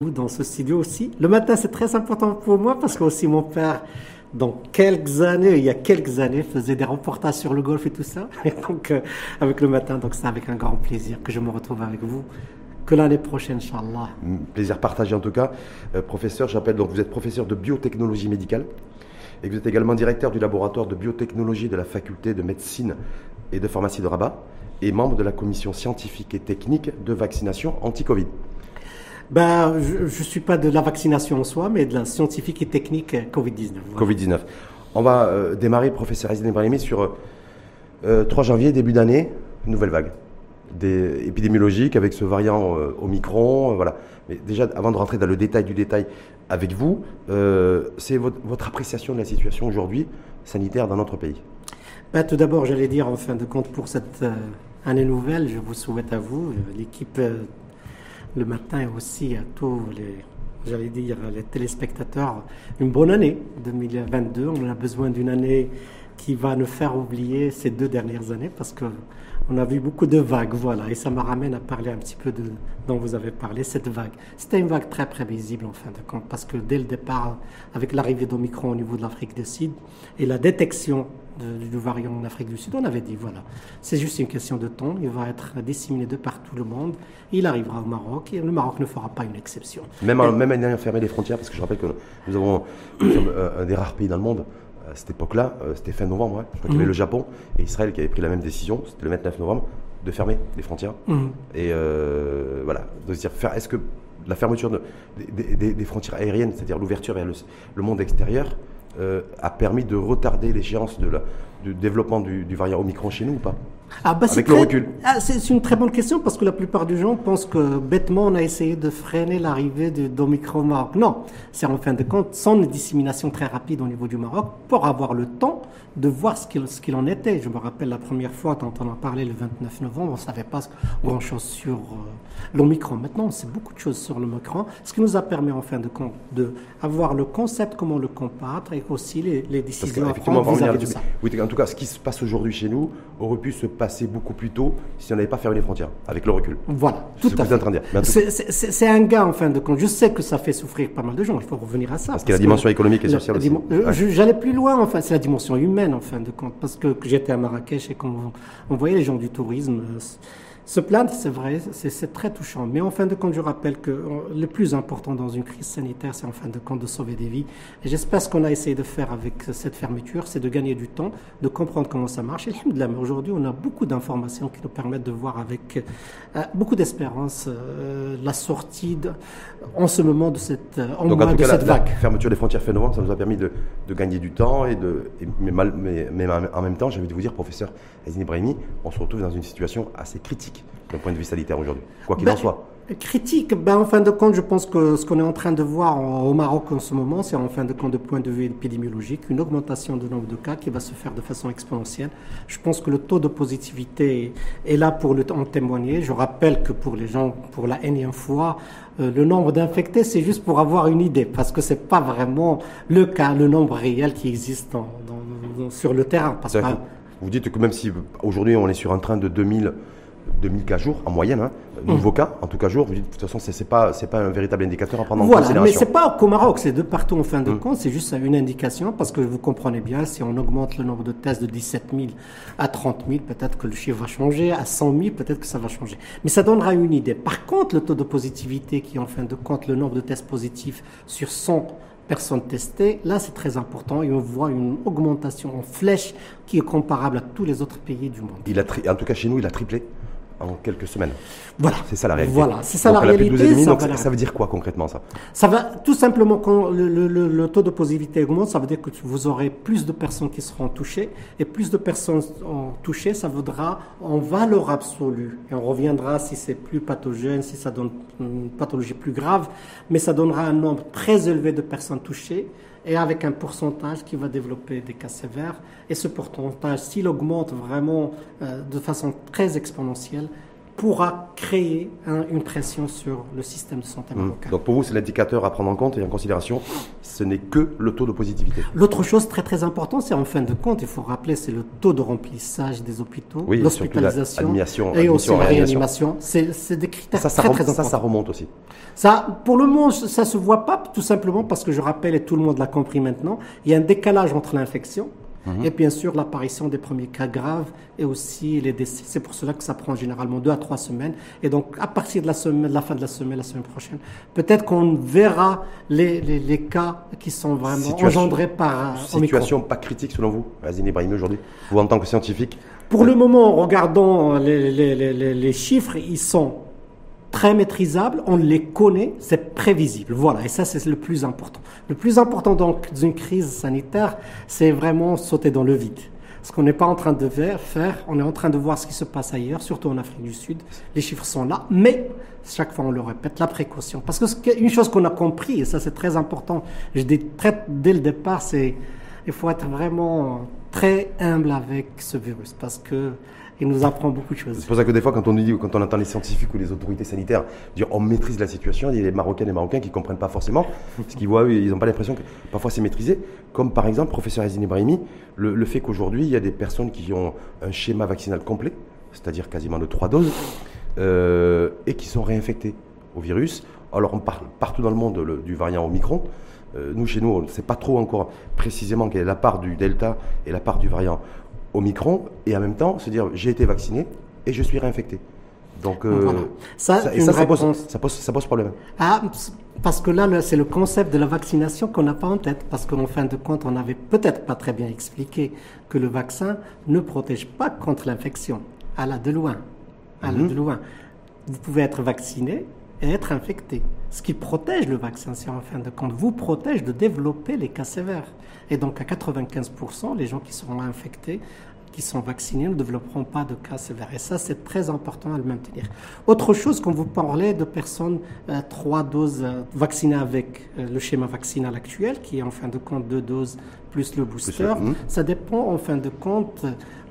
dans ce studio aussi. Le matin, c'est très important pour moi parce que aussi mon père, dans quelques années, il y a quelques années, faisait des reportages sur le golf et tout ça. Et donc, euh, avec le matin, donc c'est avec un grand plaisir que je me retrouve avec vous. Que l'année prochaine, Inch'Allah. Plaisir partagé en tout cas. Euh, professeur, j'appelle donc vous êtes professeur de biotechnologie médicale et vous êtes également directeur du laboratoire de biotechnologie de la faculté de médecine et de pharmacie de Rabat et membre de la commission scientifique et technique de vaccination anti-Covid. Ben, je ne suis pas de la vaccination en soi, mais de la scientifique et technique Covid-19. Covid-19. On va euh, démarrer, professeur Azine Ibrahimi, sur 3 euh, janvier, début d'année, nouvelle vague des épidémiologiques avec ce variant euh, Omicron. voilà. Mais déjà, avant de rentrer dans le détail du détail avec vous, c'est votre, votre, appréciation de la situation aujourd'hui sanitaire dans notre pays ben, Tout d'abord, j'allais dire, en fin de compte, pour cette année nouvelle, je vous souhaite à vous, l'équipe le matin et aussi à tous les, j'allais dire, les téléspectateurs, une bonne année 2022. On a besoin d'une année qui va nous faire oublier ces deux dernières années parce que on a vu beaucoup de vagues, voilà, et ça me ramène à parler un petit peu de dont vous avez parlé, cette vague. C'était une vague très prévisible en fin de compte, parce que dès le départ, avec l'arrivée d'Omicron au niveau de l'Afrique du Sud et la détection du variant en Afrique du Sud, on avait dit, voilà, c'est juste une question de temps, il va être disséminé de partout le monde, il arrivera au Maroc, et le Maroc ne fera pas une exception. Même, en, même fermé les frontières, parce que je rappelle que nous avons, un des rares pays dans le monde à cette époque-là, euh, c'était fin novembre, je crois qu'il y avait mhm. le Japon et Israël qui avaient pris la même décision, c'était le 29 novembre, de fermer les frontières. Mhm. Et euh, voilà, de se dire, est-ce que la fermeture des, frontières aériennes, c'est-à-dire l'ouverture vers le, monde extérieur, euh, a permis de retarder l'échéance du développement du, du variant Omicron chez nous ou pas? Ah bah Avec le recul. Ah, c'est une très bonne question parce que la plupart des gens pensent que bêtement on a essayé de freiner l'arrivée d'Omicron au Maroc. Non, c'est en fin de compte sans une dissémination très rapide au niveau du Maroc pour avoir le temps de voir ce qu'il en était. Je me rappelle la première fois quand on en parlait le 29 novembre, on ne savait pas grand-chose sur euh, l'Omicron. Maintenant, on sait beaucoup de choses sur l'Omicron, ce qui nous a permis en fin de compte d'avoir le concept, comment le combattre et aussi les, les décisions à prendre vis-à-vis de ça. Oui, en tout cas, ce qui se passe aujourd'hui chez nous aurait pu se passer beaucoup plus tôt si on n'avait pas fermé les frontières, avec le recul. Voilà, tout à fait. C'est un gars, en fin de compte. Je sais que ça fait souffrir pas mal de gens, il faut revenir à ça. Parce, qu'il y a la dimension économique et sociale aussi. J'allais plus loin, enfin, c'est la dimension humaine, en fin de compte. Parce que, que j'étais à Marrakech et qu'on on voyait les gens du tourisme euh, se plaindre, c'est vrai, c'est très touchant. Mais en fin de compte, je rappelle que euh, le plus important dans une crise sanitaire, c'est en fin de compte de sauver des vies. Et j'espère ce qu'on a essayé de faire avec cette fermeture, c'est de gagner du temps, de comprendre comment ça marche. Et aujourd'hui, on a beaucoup d'informations qui nous permettent de voir avec euh, beaucoup d'espérance euh, la sortie en ce moment de cette, en Donc, en tout cas, la, fermeture des frontières novembre, ça nous a permis de, gagner du temps. Et de, mais, mal, mais, en même temps, j'ai envie de vous dire, professeur Azine Ibrahimi, on se retrouve dans une situation assez critique d'un point de vue sanitaire aujourd'hui, quoi qu'il en ben, soit Critique, ben, en fin de compte, je pense que ce qu'on est en train de voir au Maroc en ce moment, c'est en fin de compte, de point de vue épidémiologique, une augmentation du nombre de cas qui va se faire de façon exponentielle. Je pense que le taux de positivité est là pour le, en témoigner. Je rappelle que pour les gens, pour la énième fois, euh, le nombre d'infectés, c'est juste pour avoir une idée, parce que c'est pas vraiment le cas, le nombre réel qui existe sur le terrain. Parce que, vous dites que même si aujourd'hui on est sur un train de 2000 2000 cas jours en moyenne, hein, nouveaux cas en tout cas jour. de toute façon, ce n'est pas, pas un véritable indicateur à prendre en considération. Mais ce n'est pas qu'au Maroc, c'est de partout en fin de mm. compte, c'est juste une indication parce que vous comprenez bien, si on augmente le nombre de tests de 17 000 à 30 000, peut-être que le chiffre va changer, à 100 000, peut-être que ça va changer. Mais ça donnera une idée. Par contre, le taux de positivité qui est en fin de compte le nombre de tests positifs sur 100 personnes testées. Là, c'est très important et on voit une augmentation en flèche qui est comparable à tous les autres pays du monde. Il a en tout cas, chez nous, il a triplé en quelques semaines. Voilà. C'est ça la réalité. Voilà, c'est ça la réalité. ça, veut dire quoi concrètement ça? Ça va tout simplement quand le, taux de positivité augmente, ça veut dire que vous aurez plus de personnes qui seront touchées et plus de personnes touchées, ça vaudra en valeur absolue. Et on reviendra si c'est plus pathogène, si ça donne une pathologie plus grave, mais ça donnera un nombre très élevé de personnes touchées et avec un pourcentage qui va développer des cas sévères. Et ce pourcentage, s'il augmente vraiment euh, de façon très exponentielle, pourra créer une pression sur le système de santé marocain. Donc pour vous, c'est l'indicateur à prendre en compte et en considération, ce n'est que le taux de positivité. L'autre chose très très importante, c'est en fin de compte, il faut rappeler, c'est le taux de remplissage des hôpitaux, l'hospitalisation et aussi la réanimation. C'est des critères ça, très, très importants. Ça, ça remonte aussi. Ça, pour le moment, ça se voit pas, tout simplement parce que je rappelle, et tout le monde l'a compris maintenant, il y a un décalage entre l'infection Mhm. Et bien sûr, l'apparition des premiers cas graves et aussi les décès. C'est pour cela que ça prend généralement deux à trois semaines. Et donc, à partir de la, semaine, de la fin de la semaine, la semaine prochaine, peut-être qu'on verra les, les, les, cas qui sont vraiment engendrés par. Euh, situation pas critique selon vous, Azine Ibrahim, aujourd'hui Vous, en tant que scientifique? Pour le moment, en regardant les, les chiffres, ils sont très maîtrisables, on les connaît, c'est prévisible. Voilà, et ça c'est le plus important. Le plus important donc d'une crise sanitaire, c'est vraiment sauter dans le vide. Ce qu'on n'est pas en train de faire, on est en train de voir ce qui se passe ailleurs, surtout en Afrique du Sud. Les chiffres sont là, mais chaque fois on le répète, la précaution. Parce que une chose qu'on a compris, et ça c'est très important, je dis très, dès le départ, c'est il faut être vraiment très humble avec ce virus, parce que il nous apprend beaucoup de choses. C'est pour ça que des fois, quand on, dit, quand on entend les scientifiques ou les autorités sanitaires dire on maîtrise la situation, il y a les Marocains et les Marocains qui ne comprennent pas forcément, parce qu'ils voient, ils n'ont pas l'impression que parfois c'est maîtrisé. Comme par exemple, professeur Azine Ibrahimi, le, fait qu'aujourd'hui, il y a des personnes qui ont un schéma vaccinal complet, c'est-à-dire quasiment de trois doses, euh, et qui sont réinfectés au virus. Alors, on parle partout dans le monde du variant Omicron. Euh, nous, chez nous, on ne sait pas trop encore précisément quelle est la part du Delta et la part du variant Omicron et en même temps se dire j'ai été vacciné et je suis réinfecté. Donc, euh, ça, ça, ça, pose, ça, pose, problème. Ah, parce que là, c'est le concept de la vaccination qu'on n'a pas en tête. Parce qu'en fin de compte, on n'avait peut-être pas très bien expliqué que le vaccin ne protège pas contre l'infection. À la de loin. À la mhm. de loin. Vous pouvez être vacciné et être infecté. Ce qui protège le vaccin, c'est en fin de compte, vous protège de développer les cas sévères. Et donc à 95%, les gens qui seront infectés, qui sont vaccinés, ne développeront pas de cas sévères. Et ça, c'est très important à le maintenir. Autre chose, quand vous parlez de personnes euh, trois doses euh, vaccinées avec euh, le schéma vaccinal actuel, qui est en fin de compte deux doses plus le booster, hmm. ça dépend en fin de compte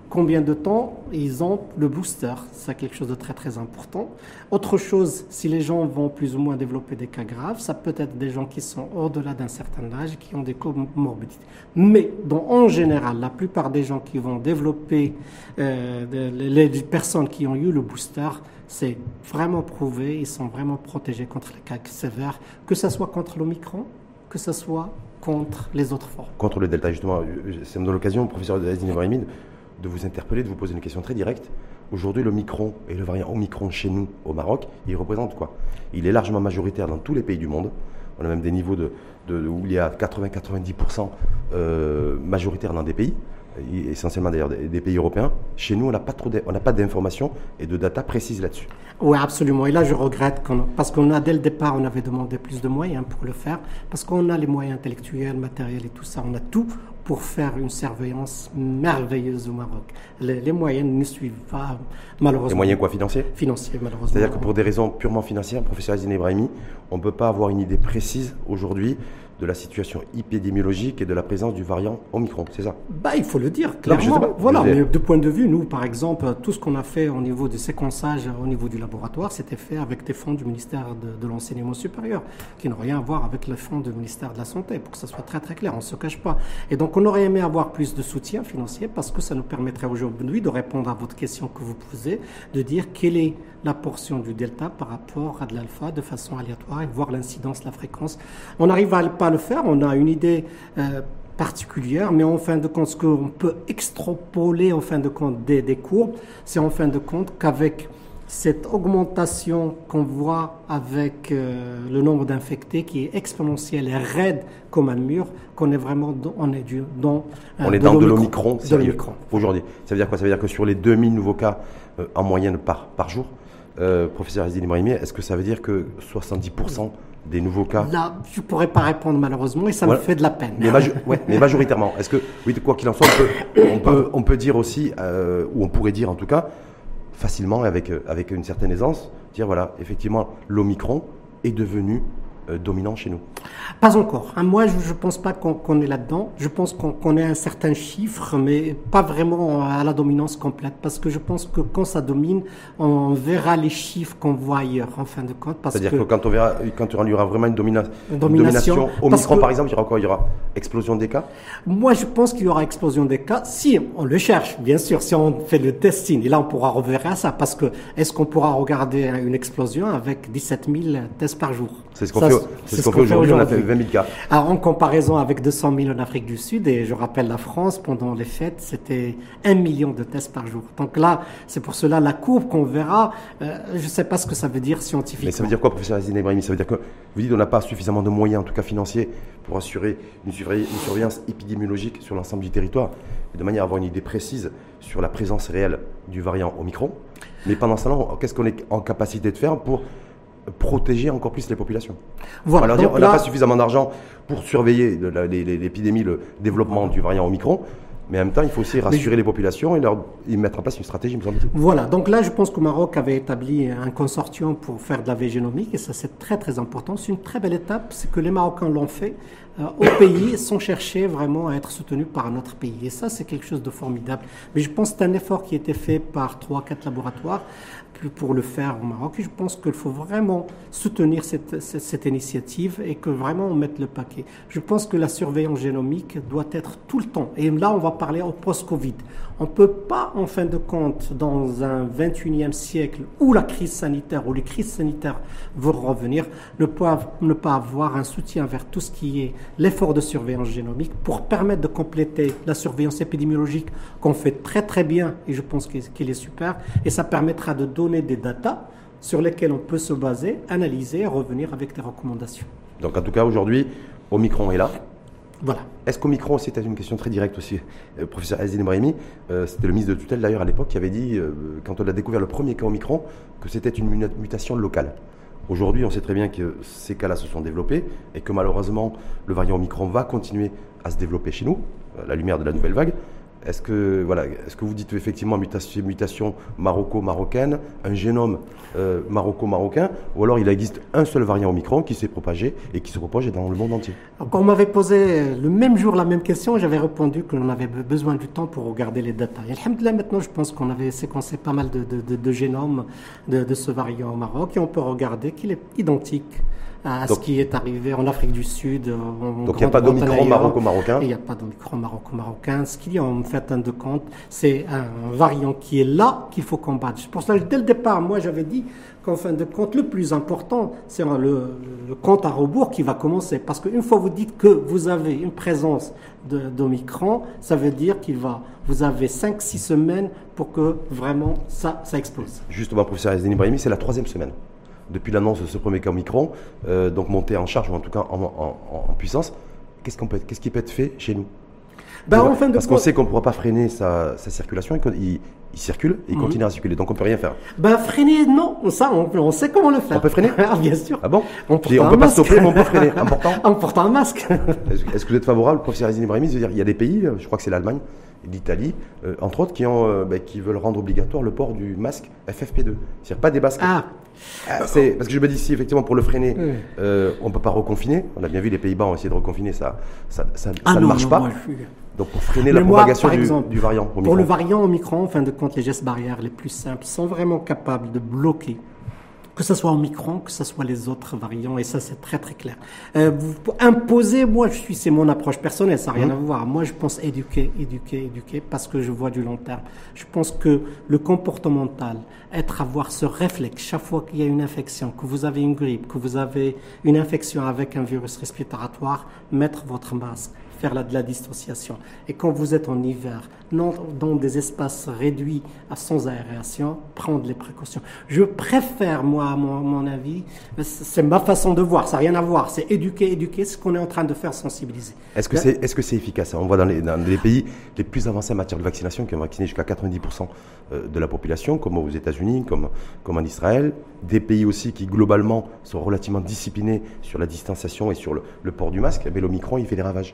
combien de temps ils ont le booster. C'est quelque chose de très très important. Autre chose, si les gens vont plus ou moins développer des cas graves, ça peut être des gens qui sont au-delà d'un certain âge, qui ont des comorbidités. Mais en général, la plupart des gens qui vont développer, euh, les, personnes qui ont eu le booster, c'est vraiment prouvé, ils sont vraiment protégés contre les cas sévères, que ce soit contre l'Omicron, que ce soit contre les autres formes. Contre le Delta, justement, c'est dans l'occasion, professeur Ibrahimid, de vous interpeller, de vous poser une question très directe. Aujourd'hui, le micron et le variant Omicron chez nous, au Maroc, il représente quoi? Il est largement majoritaire dans tous les pays du monde. On a même des niveaux de, où il y a 80-90% euh, majoritaire dans des pays, essentiellement d'ailleurs des, pays européens. Chez nous, on n'a pas trop, on n'a pas d'informations et de data précises là-dessus. Oui, absolument. Et là, je regrette parce qu'on a dès le départ, on avait demandé plus de moyens pour le faire, parce qu'on a les moyens intellectuels, matériels et tout ça, on a tout pour faire une surveillance merveilleuse au Maroc. Les, moyens ne suivent pas, malheureusement. Les moyens quoi, financiers Financiers, malheureusement. C'est-à-dire que pour des raisons purement financières, professeur Azine Ibrahimi, on ne peut pas avoir une idée précise aujourd'hui de la situation épidémiologique et de la présence du variant Omicron, c'est ça? Bah, Il faut le dire, clairement. voilà, mais de point de vue, nous, par exemple, tout ce qu'on a fait au niveau du séquençage, au niveau du laboratoire, c'était fait avec des fonds du ministère de, l'Enseignement supérieur, qui n'ont rien à voir avec les fonds du ministère de la Santé, pour que ça soit très très clair, on ne se cache pas. Et donc, on aurait aimé avoir plus de soutien financier, parce que ça nous permettrait aujourd'hui de répondre à votre question que vous posez, de dire quelle est la portion du delta par rapport à de l'alpha de façon aléatoire et voir l'incidence, la fréquence. On n'arrive à pas le faire, on a une idée euh, particulière, mais en fin de compte, ce qu'on peut extrapoler en fin de compte des, des courbes, c'est en fin de compte qu'avec cette augmentation qu'on voit avec euh, le nombre d'infectés qui est exponentielle et raide comme un mur, qu'on est vraiment dans, on est du, dans, euh, on est dans de l'omicron. aujourd'hui. Ça veut dire quoi? Ça veut dire que sur les 2000 nouveaux cas en moyenne par, par jour, professeur Azine Ibrahimi, est-ce que ça veut dire que 70% des nouveaux cas? Là, je ne pourrais pas répondre malheureusement et ça me fait de la peine. Mais, majoritairement, est-ce que, oui, quoi qu'il en soit, on peut, on peut, dire aussi, euh, ou on pourrait dire en tout cas, facilement, avec, avec une certaine aisance, dire voilà, effectivement, l'Omicron est devenu euh, dominant chez nous Pas encore. Hein. Moi, je ne pense pas qu'on est là-dedans. Je pense qu'on connaît un certain chiffre, mais pas vraiment à la dominance complète. Parce que je pense que quand ça domine, on verra les chiffres qu'on voit ailleurs, en fin de compte. C'est-à-dire que, quand on verra, quand il y aura vraiment une, domination, au micron, par exemple, il y aura quoi? Il y aura explosion des cas? Moi, je pense qu'il y aura explosion des cas si on le cherche, bien sûr, si on fait le testing. Et là, on pourra revenir à ça. Parce que est-ce qu'on pourra regarder une explosion avec 17 000 tests par jour? C'est ce qu'on fait, ce qu fait aujourd'hui. On a fait 20 000 cas. Alors, en comparaison avec 200 000 en Afrique du Sud, et je rappelle la France, pendant les fêtes, c'était 1 million de tests par jour. Donc là, c'est pour cela la courbe qu'on verra. Euh, je ne sais pas ce que ça veut dire scientifiquement. Mais ça veut dire quoi, professeur Azine Ibrahim Ça veut dire que vous dites qu'on n'a pas suffisamment de moyens, en tout cas financiers, pour assurer une, surveillance épidémiologique sur l'ensemble du territoire, de manière à avoir une idée précise sur la présence réelle du variant Omicron. Mais pendant ce temps, qu'est-ce qu'on est en capacité de faire pour protéger encore plus les populations. Voilà, on n'a pas suffisamment d'argent pour surveiller l'épidémie, le développement du variant Omicron. Mais en même temps, il faut aussi rassurer les populations et, leur, mettre en place une stratégie, me semble-t-il. Voilà, donc là, je pense que Maroc avait établi un consortium pour faire de la veille génomique, et ça, c'est très, très important. C'est une très belle étape, c'est que les Marocains l'ont fait euh, au pays sans chercher vraiment à être soutenus par un autre pays. Et ça, c'est quelque chose de formidable. Mais je pense que c'est un effort qui a été fait par trois, quatre laboratoires pour le faire au Maroc. Je pense qu'il faut vraiment soutenir cette, cette, initiative et que vraiment on mette le paquet. Je pense que la surveillance génomique doit être tout le temps. Et là, on va parler au post-Covid. On ne peut pas, en fin de compte, dans un 21e siècle où la crise sanitaire, où les crises sanitaires vont revenir, ne pas, ne pas avoir un soutien vers tout ce qui est l'effort de surveillance génomique pour permettre de compléter la surveillance épidémiologique qu'on fait très très bien et je pense qu'il est super. Et ça permettra de donner des datas sur lesquelles on peut se baser, analyser et revenir avec des recommandations. Donc en tout cas aujourd'hui, Omicron est là. Voilà. Est-ce qu'Omicron, c'était une question très directe aussi, euh, professeur Azine Ibrahimi, euh, c'était le ministre de tutelle d'ailleurs à l'époque qui avait dit, euh, quand on a découvert le premier cas Omicron, que c'était une mutation locale. Aujourd'hui, on sait très bien que ces cas-là se sont développés et que malheureusement, le variant Omicron va continuer à se développer chez nous, à la lumière de la nouvelle vague. Est-ce que, voilà, est que vous dites effectivement mutation, mutation maroco-marocaine, un génome euh, maroco-marocain, ou alors il existe un seul variant Omicron qui s'est propagé et qui se propage dans le monde entier? Quand on m'avait posé le même jour la même question, j'avais répondu que l'on avait besoin du temps pour regarder les datas. Et maintenant, je pense qu'on avait séquencé pas mal de, de génomes de, ce variant au Maroc et on peut regarder qu'il est identique à ce qui est arrivé en Afrique du Sud. donc il n'y a pas d'Omicron maroco-marocain Il n'y a pas d'Omicron maroco-marocain. Ce qu'il y a en fait un de compte, c'est un variant qui est là qu'il faut combattre. Pour cela, dès le départ, moi j'avais dit qu'en fin de compte, le plus important, c'est le, compte à rebours qui va commencer. Parce qu'une fois vous dites que vous avez une présence d'Omicron, ça veut dire qu'il va, vous avez 5-6 semaines pour que vraiment ça, ça explose. Justement, professeur Azdeni Ibrahimi, c'est la troisième semaine depuis l'annonce de ce premier cas Omicron, euh, donc monté en charge ou en tout cas en, puissance. Qu'est-ce, qu'on peut, qu'est-ce qui peut être fait chez nous? Ben, en fin de Parce qu'on sait qu'on ne pourra pas freiner sa, circulation, il, il, circule et il mhm. continue à circuler, donc on ne peut rien faire. Ben, freiner, non, ça, on, sait comment le faire. On peut freiner ah, Bien sûr. Ah bon? On ne peut pas stopper, mais on peut freiner. Important. en portant un masque. est-ce, que vous êtes favorable, professeur Azine Ibrahimi, de dire il y a des pays, je crois que c'est l'Allemagne, d'Italie, euh, entre autres, qui, ont, euh, ben, qui veulent rendre obligatoire le port du masque FFP2. C'est-à-dire pas des masques. Ah. ah c'est, parce que je me dis, si effectivement pour le freiner, euh, on ne peut pas reconfiner. On a bien vu, les Pays-Bas ont essayé de reconfiner, ça, ça, ça, ah ne marche pas. Donc pour freiner la propagation du, du, variant. Pour le variant Omicron, en fin de compte, les gestes barrières les plus simples sont vraiment capables de bloquer que ce soit Omicron, que ce soit les autres variants, et ça c'est très très clair. Euh, vous imposer, moi je suis, c'est mon approche personnelle, ça n'a rien mmh. à voir. Moi je pense éduquer, éduquer, éduquer, parce que je vois du long terme. Je pense que le comportemental, être avoir ce réflexe chaque fois qu'il y a une infection, que vous avez une grippe, que vous avez une infection avec un virus respiratoire, mettre votre masque faire la, de la distanciation. Et quand vous êtes en hiver, non, dans des espaces réduits à sans aération, prendre les précautions. Je préfère, moi, à mon, avis, c'est ma façon de voir, ça n'a rien à voir, c'est éduquer, éduquer, ce qu'on est en train de faire, sensibiliser. Est-ce que c'est est -ce c'est efficace On voit dans les, dans les, pays les plus avancés en matière de vaccination, qui ont vacciné jusqu'à 90% euh, de la population, comme aux États-Unis, comme, comme en Israël, des pays aussi qui globalement sont relativement disciplinés sur la distanciation et sur le, port du masque, mais l'Omicron, il fait des ravages.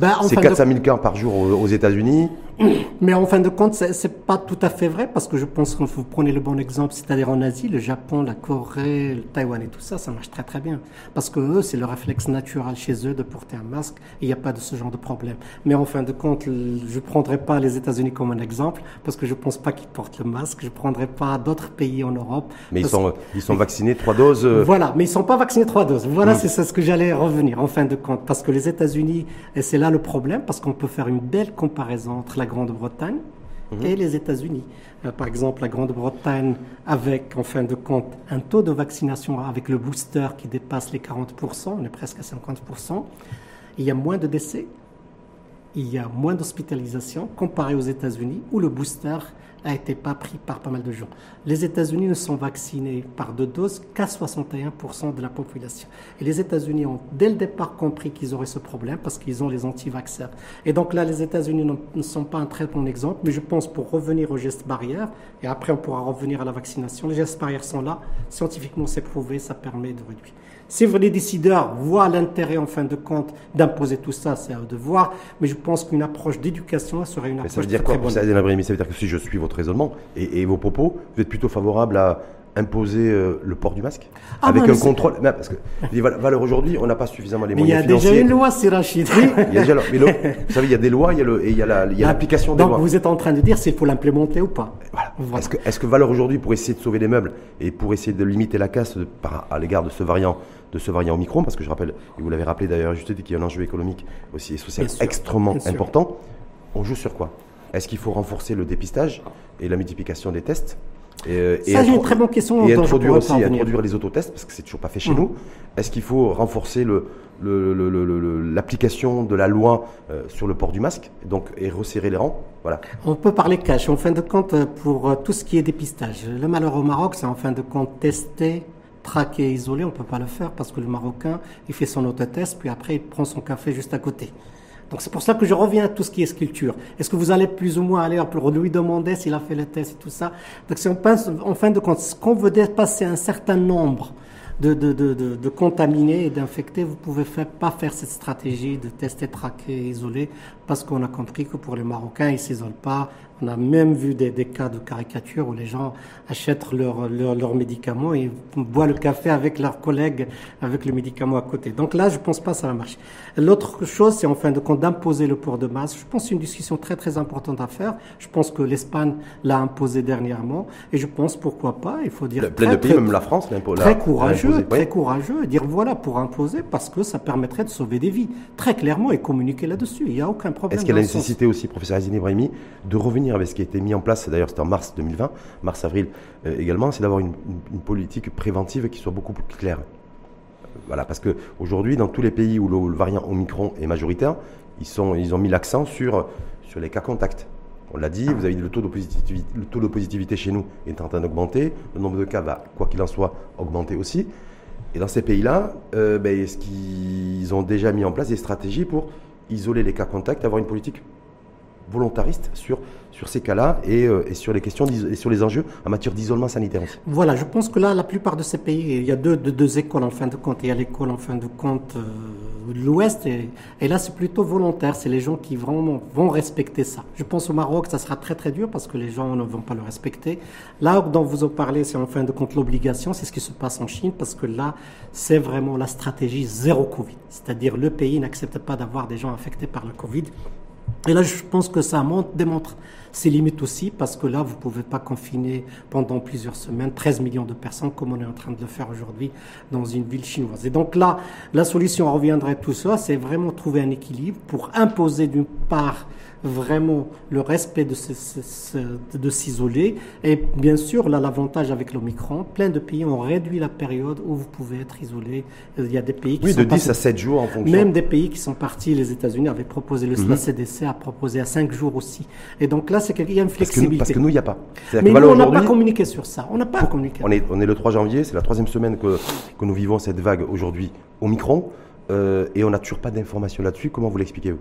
Ben, c'est 400 000 cas par jour aux États-Unis. Mais en fin de compte, c'est pas tout à fait vrai parce que je pense que vous prenez le bon exemple, c'est-à-dire en Asie, le Japon, la Corée, le Taïwan et tout ça, ça marche très très bien. Parce que eux, c'est le réflexe naturel chez eux de porter un masque il n'y a pas de ce genre de problème. Mais en fin de compte, je prendrai pas les États-Unis comme un exemple parce que je pense pas qu'ils portent le masque. Je prendrai pas d'autres pays en Europe. Mais ils sont, ils sont vaccinés trois doses. Euh. Voilà, mais ils sont pas vaccinés trois doses. Voilà, mm. c'est ce que j'allais revenir en fin de compte parce que les États-Unis, et c'est là le problème parce qu'on peut faire une belle comparaison entre la Grande-Bretagne mhm. et les États-Unis. Euh, par exemple, la Grande-Bretagne, avec en fin de compte un taux de vaccination avec le booster qui dépasse les 40%, on est presque à 50%, il y a moins de décès, il y a moins d'hospitalisation comparé aux États-Unis où le booster a été pas pris par pas mal de gens. Les États-Unis ne sont vaccinés par deux doses qu'à 61% de la population. Et les États-Unis ont dès le départ compris qu'ils auraient ce problème parce qu'ils ont les anti-vaxxers. Et donc là, les États-Unis ne sont pas un très bon exemple, mais je pense pour revenir aux gestes barrières, et après on pourra revenir à la vaccination, les gestes barrières sont là, scientifiquement c'est prouvé, ça permet de réduire. Si les décideurs voient l'intérêt, en fin de compte, d'imposer tout ça, c'est à eux de voir. Mais je pense qu'une approche d'éducation serait une approche ça veut dire quoi, Ça veut dire que si je suis votre raisonnement et, vos propos, vous êtes plutôt favorable à imposer euh, le port du masque? Ah avec un contrôle? Parce que valeur aujourd'hui on n'a pas suffisamment les moyens financiers. Il y a déjà une loi Sirachid. Oui, il y a déjà mais vous savez il y a des lois il y a le, et il y a l'application la, des lois. Donc vous êtes en train de dire s'il faut l'implémenter ou pas? Voilà. Est-ce que valeur aujourd'hui pour essayer de sauver les meubles et pour essayer de limiter la casse par, à l'égard de ce variant de ce variant Omicron, parce que je rappelle, et vous l'avez rappelé d'ailleurs juste qu'il y a un enjeu économique aussi et social extrêmement important, on joue sur quoi? Est-ce qu'il faut renforcer le dépistage et la multiplication des tests? Et, Ça, une très bonne question. Et introduire aussi introduire les autotests, parce que c'est toujours pas fait chez mmh. nous. Est-ce qu'il faut renforcer l'application de la loi euh, sur le port du masque donc, et resserrer les rangs? Voilà. On peut parler cash. En fin de compte, pour euh, tout ce qui est dépistage, le malheur au Maroc, c'est en fin de compte tester traqué, isolé, on ne peut pas le faire parce que le Marocain, il fait son autotest, puis après, il prend son café juste à côté. Donc c'est pour ça que je reviens à tout ce qui est sculpture. Est-ce que vous allez plus ou moins aller pour lui demander s'il a fait le test et tout ça? Donc si on pense, en fin de compte, qu'on veut dépasser un certain nombre de, de, de, de, contaminer et d'infecter, vous pouvez pas faire cette stratégie de tester, traquer, isoler, parce qu'on a compris que pour les Marocains, ils s'isolent pas. On a même vu des, des, cas de caricature où les gens achètent leurs leur, leur médicaments et boivent le café avec leurs collègues avec le médicament à côté. Donc là, je pense pas que ça va marcher. L'autre chose, c'est en fin de compte d'imposer le port de masque. Je pense que c'est une discussion très très importante à faire. Je pense que l'Espagne l'a imposé dernièrement et je pense pourquoi pas, il faut dire... Plein de pays, même la France, l'impose. Très courageux, très courageux, et dire voilà pour imposer parce que ça permettrait de sauver des vies. Très clairement et communiquer là-dessus. Il n'y a aucun problème. Est-ce qu'il y a la nécessité aussi, professeur Azine Ibrahimi, de revenir avec ce qui a été mis en place, d'ailleurs c'était en mars 2020, mars-avril euh, également, c'est d'avoir une, politique préventive qui soit beaucoup plus claire. Voilà, parce qu'aujourd'hui, dans tous les pays où le, variant Omicron est majoritaire, ils, ils ont mis l'accent sur, sur les cas contacts. On l'a dit, vous avez dit le taux, de positivité, chez nous est en train d'augmenter. Le nombre de cas va, quoi qu'il en soit, augmenter aussi. Et dans ces pays-là, euh, ben, qu'ils ont déjà mis en place des stratégies pour isoler les cas contacts, avoir une politique volontariste sur, sur ces cas-là et, euh, et, sur les questions et sur les enjeux en matière d'isolement sanitaire. Voilà, je pense que là, la plupart de ces pays, il y a deux, deux, écoles en fin de compte. Il y a l'école en fin de compte euh, de l'Ouest et, et, là, c'est plutôt volontaire. C'est les gens qui vraiment vont respecter ça. Je pense au Maroc, ça sera très très dur parce que les gens ne vont pas le respecter. Là dont vous en parlez, c'est en fin de compte l'obligation. C'est ce qui se passe en Chine parce que là, c'est vraiment la stratégie zéro Covid. C'est-à-dire le pays n'accepte pas d'avoir des gens infectés par le Covid. Et là, je pense que ça montre, démontre ses limites aussi, parce que là, vous ne pouvez pas confiner pendant plusieurs semaines 13 millions de personnes, comme on est en train de le faire aujourd'hui dans une ville chinoise. Et donc là, la solution reviendrait à tout ça, c'est vraiment trouver un équilibre pour imposer d'une part vraiment le respect de, de s'isoler. Et bien sûr, là, l'avantage avec l'Omicron, plein de pays ont réduit la période où vous pouvez être isolé. Il y a des pays qui oui, sont de 10 à 7 jours en fonction. Même des pays qui sont partis, les États-Unis avaient proposé, le mhm. CDC a proposé à 5 jours aussi. Et donc là, c'est qu'il y a une flexibilité. Parce que, nous, il n'y a pas. Mais nous, on n'a pas communiqué sur ça. On n'a pas communiqué. On est, on est le 3 janvier, c'est la troisième semaine que, que nous vivons cette vague aujourd'hui Omicron. Euh, et on n'a toujours pas d'informations là-dessus. Comment vous l'expliquez-vous?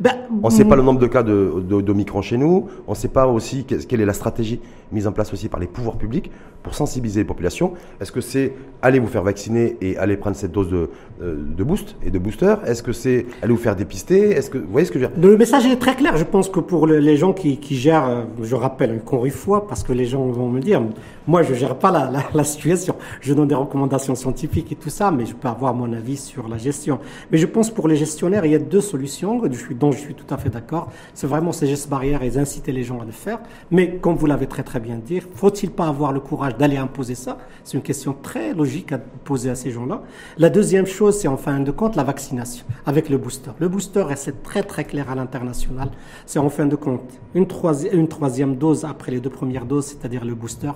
Ben, On ne sait pas le nombre de cas de, de, chez nous. On ne sait pas aussi quelle est la stratégie mise en place aussi par les pouvoirs publics pour sensibiliser les populations Est-ce que c'est aller vous faire vacciner et aller prendre cette dose de, euh, de boost et de booster? Est-ce que c'est aller vous faire dépister? Est-ce que vous voyez ce que je veux dire? Le message est très clair. Je pense que pour le- les gens qui, gèrent, euh, je rappelle encore une fois, parce que les gens vont me dire, moi je gère pas la, la, situation. Je donne des recommandations scientifiques et tout ça, mais je peux avoir mon avis sur la gestion. Mais je pense pour les gestionnaires, il y a deux solutions dont je suis tout à fait d'accord. C'est vraiment ces gestes barrières et inciter les gens à le faire. Mais comme vous l'avez très très bien dit, faut-il pas avoir le courage d'aller imposer ça? C'est une question très logique à poser à ces gens-là. La deuxième chose, c'est en fin de compte la vaccination avec le booster. Le booster, et c'est très très clair à l'international, c'est en fin de compte une, troisi- une troisième dose après les deux premières doses, c'est-à-dire le booster,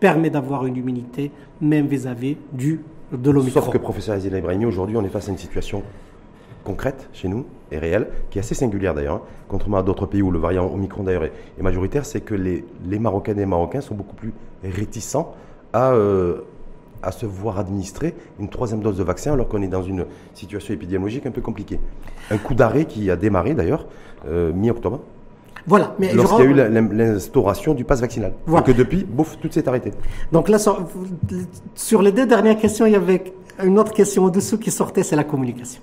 permet d'avoir une immunité même vis-à-vis du de l'Omicron. Sauf que, professeur Ibrahimi, aujourd'hui, on est face à une situation concrète chez nous et réelle, qui est assez singulière d'ailleurs, hein. contrairement à d'autres pays où le variant Omicron d'ailleurs est, est majoritaire, c'est que les, les Marocaines et les Marocains sont beaucoup plus réticents à, euh, à se voir administrer une troisième dose de vaccin alors qu'on est dans une situation épidémiologique un peu compliquée. Un coup d'arrêt qui a démarré d'ailleurs euh, mi-octobre, Voilà. Mais lorsqu'il y a eu l'instauration du pass vaccinal. Voilà. Et que depuis, bouf, tout s'est arrêté. Donc là, sur, sur les deux dernières questions, il y avait une autre question au-dessous qui sortait, c'est la communication.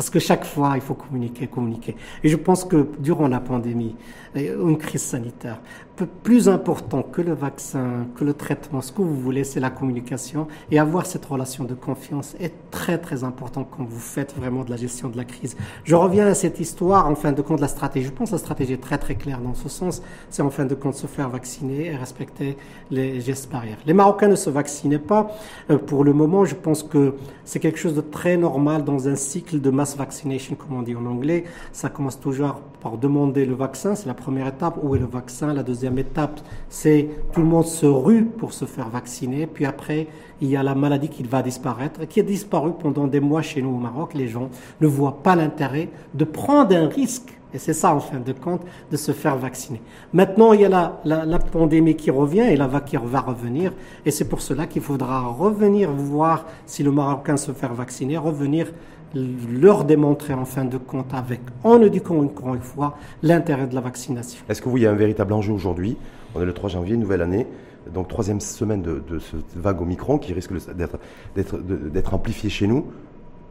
Parce que chaque fois, il faut communiquer, communiquer. Et je pense que durant la pandémie, une crise sanitaire, plus important que le vaccin, que le traitement, ce que vous voulez, c'est la communication. Et avoir cette relation de confiance est très, très important quand vous faites vraiment de la gestion de la crise. Je reviens à cette histoire, en fin de compte, la stratégie. Je pense que la stratégie est très, très claire dans ce sens. C'est en fin de compte se faire vacciner et respecter les gestes barrières. Les Marocains ne se vaccinaient pas. Euh, pour le moment, je pense que c'est quelque chose de très normal dans un cycle de mass vaccination, comme on dit en anglais. Ça commence toujours par demander le vaccin, c'est la première étape. Où est le vaccin? La deuxième étape, c'est tout le monde se rue pour se faire vacciner. Puis après, il y a la maladie qui va disparaître, qui a disparu pendant des mois chez nous au Maroc. Les gens ne voient pas l'intérêt de prendre un risque et c'est ça, en fin de compte, de se faire vacciner. Maintenant, il y a la, la, pandémie qui revient et la vague qui va revenir. Et c'est pour cela qu'il faudra revenir voir si le Marocain se faire vacciner, revenir leur démontrer en fin de compte avec, en éduquant encore une fois, l'intérêt de la vaccination. Est-ce que vous, il y a un véritable enjeu aujourd'hui? On est le 3 janvier, nouvelle année, donc troisième semaine de, de cette vague Omicron qui risque d'être- amplifiée chez nous.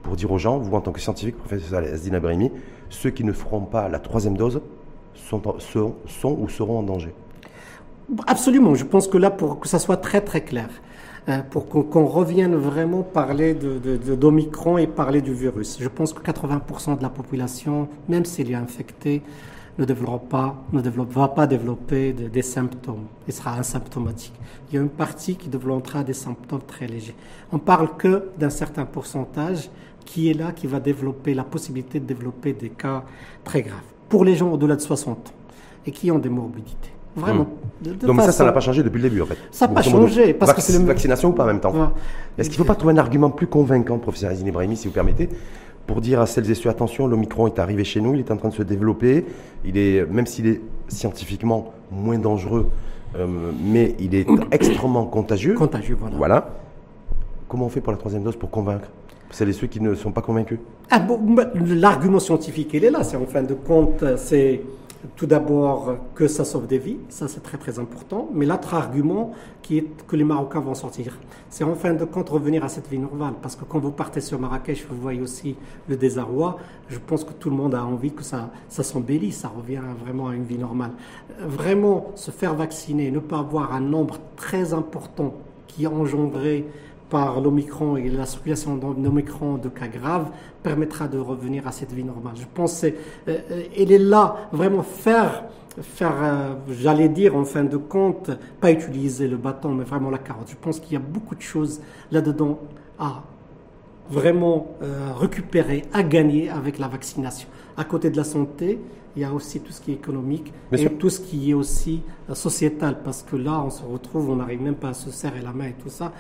Pour dire aux gens, vous en tant que scientifique, professeur Azdina Brahimi, ceux qui ne feront pas la troisième dose sont, sont, sont ou seront en danger? Absolument, je pense que là, pour que ça soit très très clair, pour qu'on revienne vraiment parler de, de, de- d'Omicron et parler du virus. Je pense que 80% de la population, même s'il est infecté, ne développera pas, ne va pas développer de- des symptômes. Il sera asymptomatique. Il y a une partie qui développera des symptômes très légers. On parle que d'un certain pourcentage qui est là, qui va développer la possibilité de développer des cas très graves. Pour les gens au-delà de 60 ans et qui ont des morbidités. Vraiment. de- de Donc ça, ça n'a pas changé depuis le début en fait. Ça n'a pas changé, parce que c'est le- Vaccination ou pas en même temps Ouais. Est-ce qu'il ne faut pas trouver un argument plus convaincant, professeur Azdina Brahimi, si vous permettez, pour dire à celles et ceux, attention, l'Omicron est arrivé chez nous, il est en train de se développer, il est, même s'il est scientifiquement moins dangereux, euh, mais il est extrêmement contagieux. Contagieux, voilà. Voilà. Comment on fait pour la troisième dose pour convaincre celles et ceux qui ne sont pas convaincus? Ah, bon, bah, L'argument scientifique, il est là. C'est en fin de compte, c'est tout d'abord que ça sauve des vies. Ça, c'est très très important. Mais l'autre argument qui est que les Marocains vont sortir, c'est en fin de compte revenir à cette vie normale. Parce que quand vous partez sur Marrakech, vous voyez aussi le désarroi. Je pense que tout le monde a envie que ça, ça s'embellisse, ça revient vraiment à une vie normale. Vraiment, se faire vacciner, ne pas avoir un nombre très important qui est engendré par l'Omicron et la circulation d'Omicron de cas graves permettra de revenir à cette vie normale. Je pense que elle est là, vraiment faire, faire euh, j'allais dire en fin de compte, pas utiliser le bâton, mais vraiment la carotte. Je pense qu'il y a beaucoup de choses là-dedans à vraiment euh, récupérer, à gagner avec la vaccination. À côté de la santé, il y a aussi tout ce qui est économique Bien et sûr. tout ce qui est aussi euh, sociétal, parce que là, on se retrouve, on n'arrive même pas à se serrer la main et tout ça.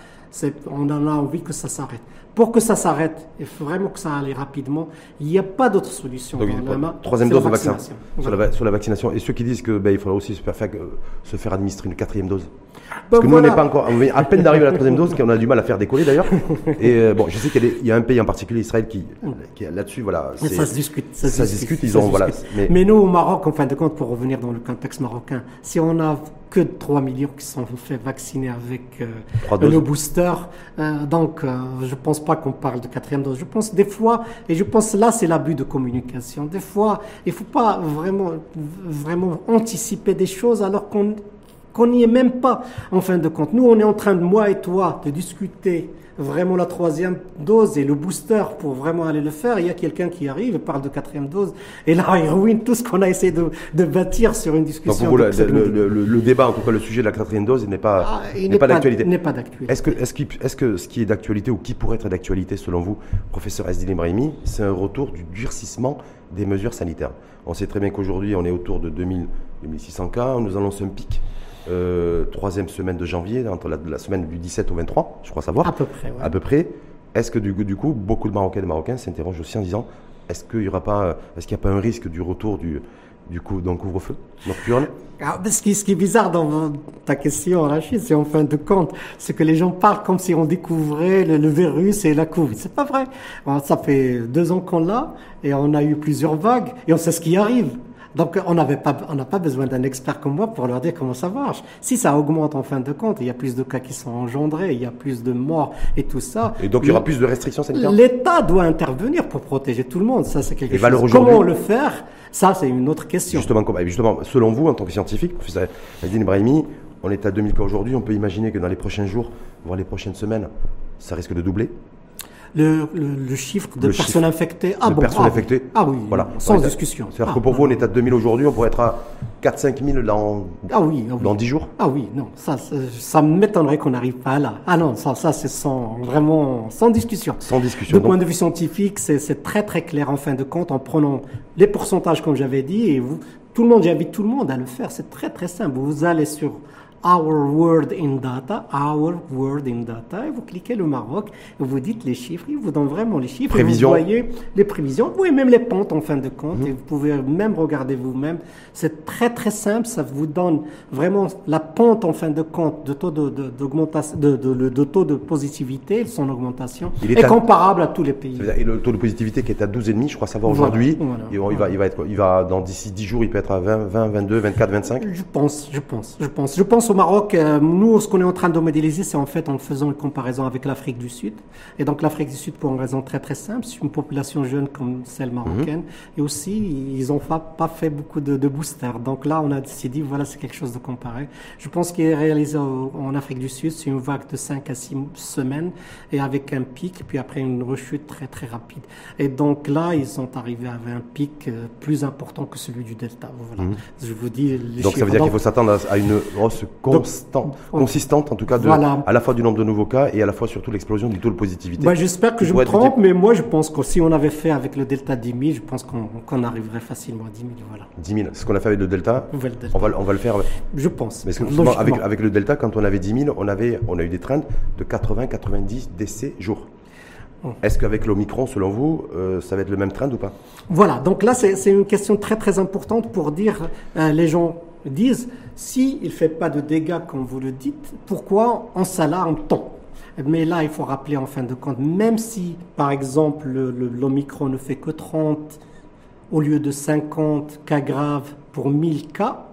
On en a envie que ça s'arrête. Pour que ça s'arrête, il faut vraiment que ça aille rapidement. Il n'y a pas d'autre solution. Donc, dans la main, Troisième dose de vaccin. vaccination. Sur la, sur vaccination. Et ceux qui disent qu'il il faudra aussi se faire- se faire administrer une quatrième dose. Parce que nous, on n'est pas encore, on vient à peine d'arriver à la troisième dose, qu'on a du mal à faire décoller d'ailleurs. Et euh, bon, je sais qu'il y, a y un pays en particulier, Israël, qui, qui est là-dessus, voilà. Mais ça se discute. ça se discute, ils ont- voilà, mais- Mais... nous, au Maroc, en fin de compte, pour revenir dans le contexte marocain, si on a que 3 millions qui sont fait vacciner avec euh, le booster, euh, donc je pense pas qu'on parle de quatrième dose. Je pense des fois, et je pense là, c'est l'abus de communication. Des fois, il faut pas vraiment, vraiment anticiper des choses alors qu'on qu'on n'y est même pas, en fin de compte. Nous, on est en train de, moi et toi, de discuter vraiment la troisième dose et le booster pour vraiment aller le faire. Il y a quelqu'un qui arrive et parle de quatrième dose. Et là, il ruine tout ce qu'on a essayé de, de bâtir sur une discussion. vous, le, débat, en tout cas le sujet de la quatrième dose, il n'est pas, Ah, il n'est pas d'actualité. N'est pas d'actualité. Est-ce que, est-ce, qu'il- est-ce que ce qui est d'actualité ou qui pourrait être d'actualité selon vous, professeur Esdin Ibrahimi, c'est un retour du durcissement des mesures sanitaires? On sait très bien qu'aujourd'hui on est autour de 2000, 2600 cas, on nous annonce un pic, euh, troisième semaine de janvier, entre la, la semaine du 17 au 23, je crois savoir, À peu près, ouais. à peu près. Est-ce que du, coup- du coup, beaucoup de Marocains et de Marocains s'interrogent aussi en disant, est-ce qu'il n'y aura pas, est-ce qu'il n'y a pas un risque du retour du, du coup, d'un couvre-feu nocturne? Ah, ce, qui, ce qui est bizarre dans ta question, Rachid, c'est en fin de compte, c'est que les gens parlent comme si on découvrait le, le virus et la Covid. C'est pas vrai. Ça fait deux ans qu'on l'a et on a eu plusieurs vagues et on sait ce qui arrive. Donc on n'avait pas, on n'a pas besoin d'un expert comme moi pour leur dire comment ça marche. Si ça augmente en fin de compte, il y a plus de cas qui sont engendrés, il y a plus de morts et tout ça. Et donc il y aura plus de restrictions sanitaires? L'État doit intervenir pour protéger tout le monde. Ça, c'est quelque Et chose. Comment le faire? Ça, c'est une autre question. Justement, justement, selon vous, en tant que scientifique, professeur Adine Ibrahimi, on est à 2000 cas aujourd'hui, on peut imaginer que dans les prochains jours, voire les prochaines semaines, ça risque de doubler? Le, le, le chiffre de Le personnes chiffre infectées. Ah de bon, personnes ah, infectées. Ah oui, Voilà. sans discussion. C'est-à-dire Ah, que pour vous, on est à 2000 aujourd'hui, on pourrait être à 4-5 000 dans, Ah oui, ah oui. dans 10 jours. Ah oui, non, ça, ça, m'étonnerait qu'on n'arrive pas là. Ah non, ça, ça c'est sans, vraiment sans discussion. Sans discussion. Du point Donc, de vue scientifique, c'est c'est très très clair en fin de compte en prenant les pourcentages comme j'avais dit et vous, tout le monde, j'invite tout le monde à le faire. C'est très très simple. Vous allez sur Our World in Data, Our World in Data, et vous cliquez le Maroc, vous dites les chiffres, il vous donne vraiment les chiffres. et. Vous voyez les prévisions, oui, même les pentes en fin de compte, et vous pouvez même regarder vous-même. C'est très très simple, ça vous donne vraiment la pente en fin de compte de taux de, de, d'augmentation- de, de- de- de taux de positivité, son augmentation, Il est, est à- comparable à tous les pays. et le taux de positivité qui est à 12,5, je crois savoir aujourd'hui, voilà, il, va- il va, il va être quoi? Il va, dans d'ici 10 jours, il peut être à 20, 20 22, 24, 25. Je pense, je pense, je pense. Je pense au Maroc, euh, nous, ce qu'on est en train de modéliser, c'est en fait en faisant une comparaison avec l'Afrique du Sud. Et donc l'Afrique du Sud, pour une raison très très simple, c'est une population jeune comme celle marocaine. Et aussi, ils n'ont pas, pas fait beaucoup de, de boosters. Donc là, on a décidé, voilà, c'est quelque chose de comparé. Je pense qu'il est réalisé au- en Afrique du Sud, c'est une vague de 5 à 6 semaines, et avec un pic, puis après une rechute très très rapide. Et donc là, ils sont arrivés avec un pic euh, plus important que celui du Delta. Voilà. Je vous dis les Mhm. Donc ça veut dire qu'il faut s'attendre à, une hausse constante, on- consistante en tout cas, de, Voilà. à la fois du nombre de nouveaux cas et à la fois surtout l'explosion du taux de positivité. Bah, J'espère que je me trompe, mais moi je pense que si on avait fait avec le Delta 10 000, je pense qu'on qu'on arriverait facilement à 10 000. Voilà. 10 000, c'est ce qu'on a fait avec le Delta. On va, on va le faire. Je pense. Mais justement, avec, avec le Delta, quand on avait 10 000, on, avait, on a eu des trends de 80-90 décès jour. Est-ce qu'avec l'Omicron, selon vous, euh, ça va être le même trend ou pas? Voilà, donc là c'est c'est une question très très importante pour dire, euh, les gens disent, si il ne fait pas de dégâts comme vous le dites, pourquoi on s'alarme tant? Mais là, il faut rappeler en fin de compte, même si, par exemple, le- le- l'Omicron ne fait que 30 au lieu de 50 cas graves pour 1000 cas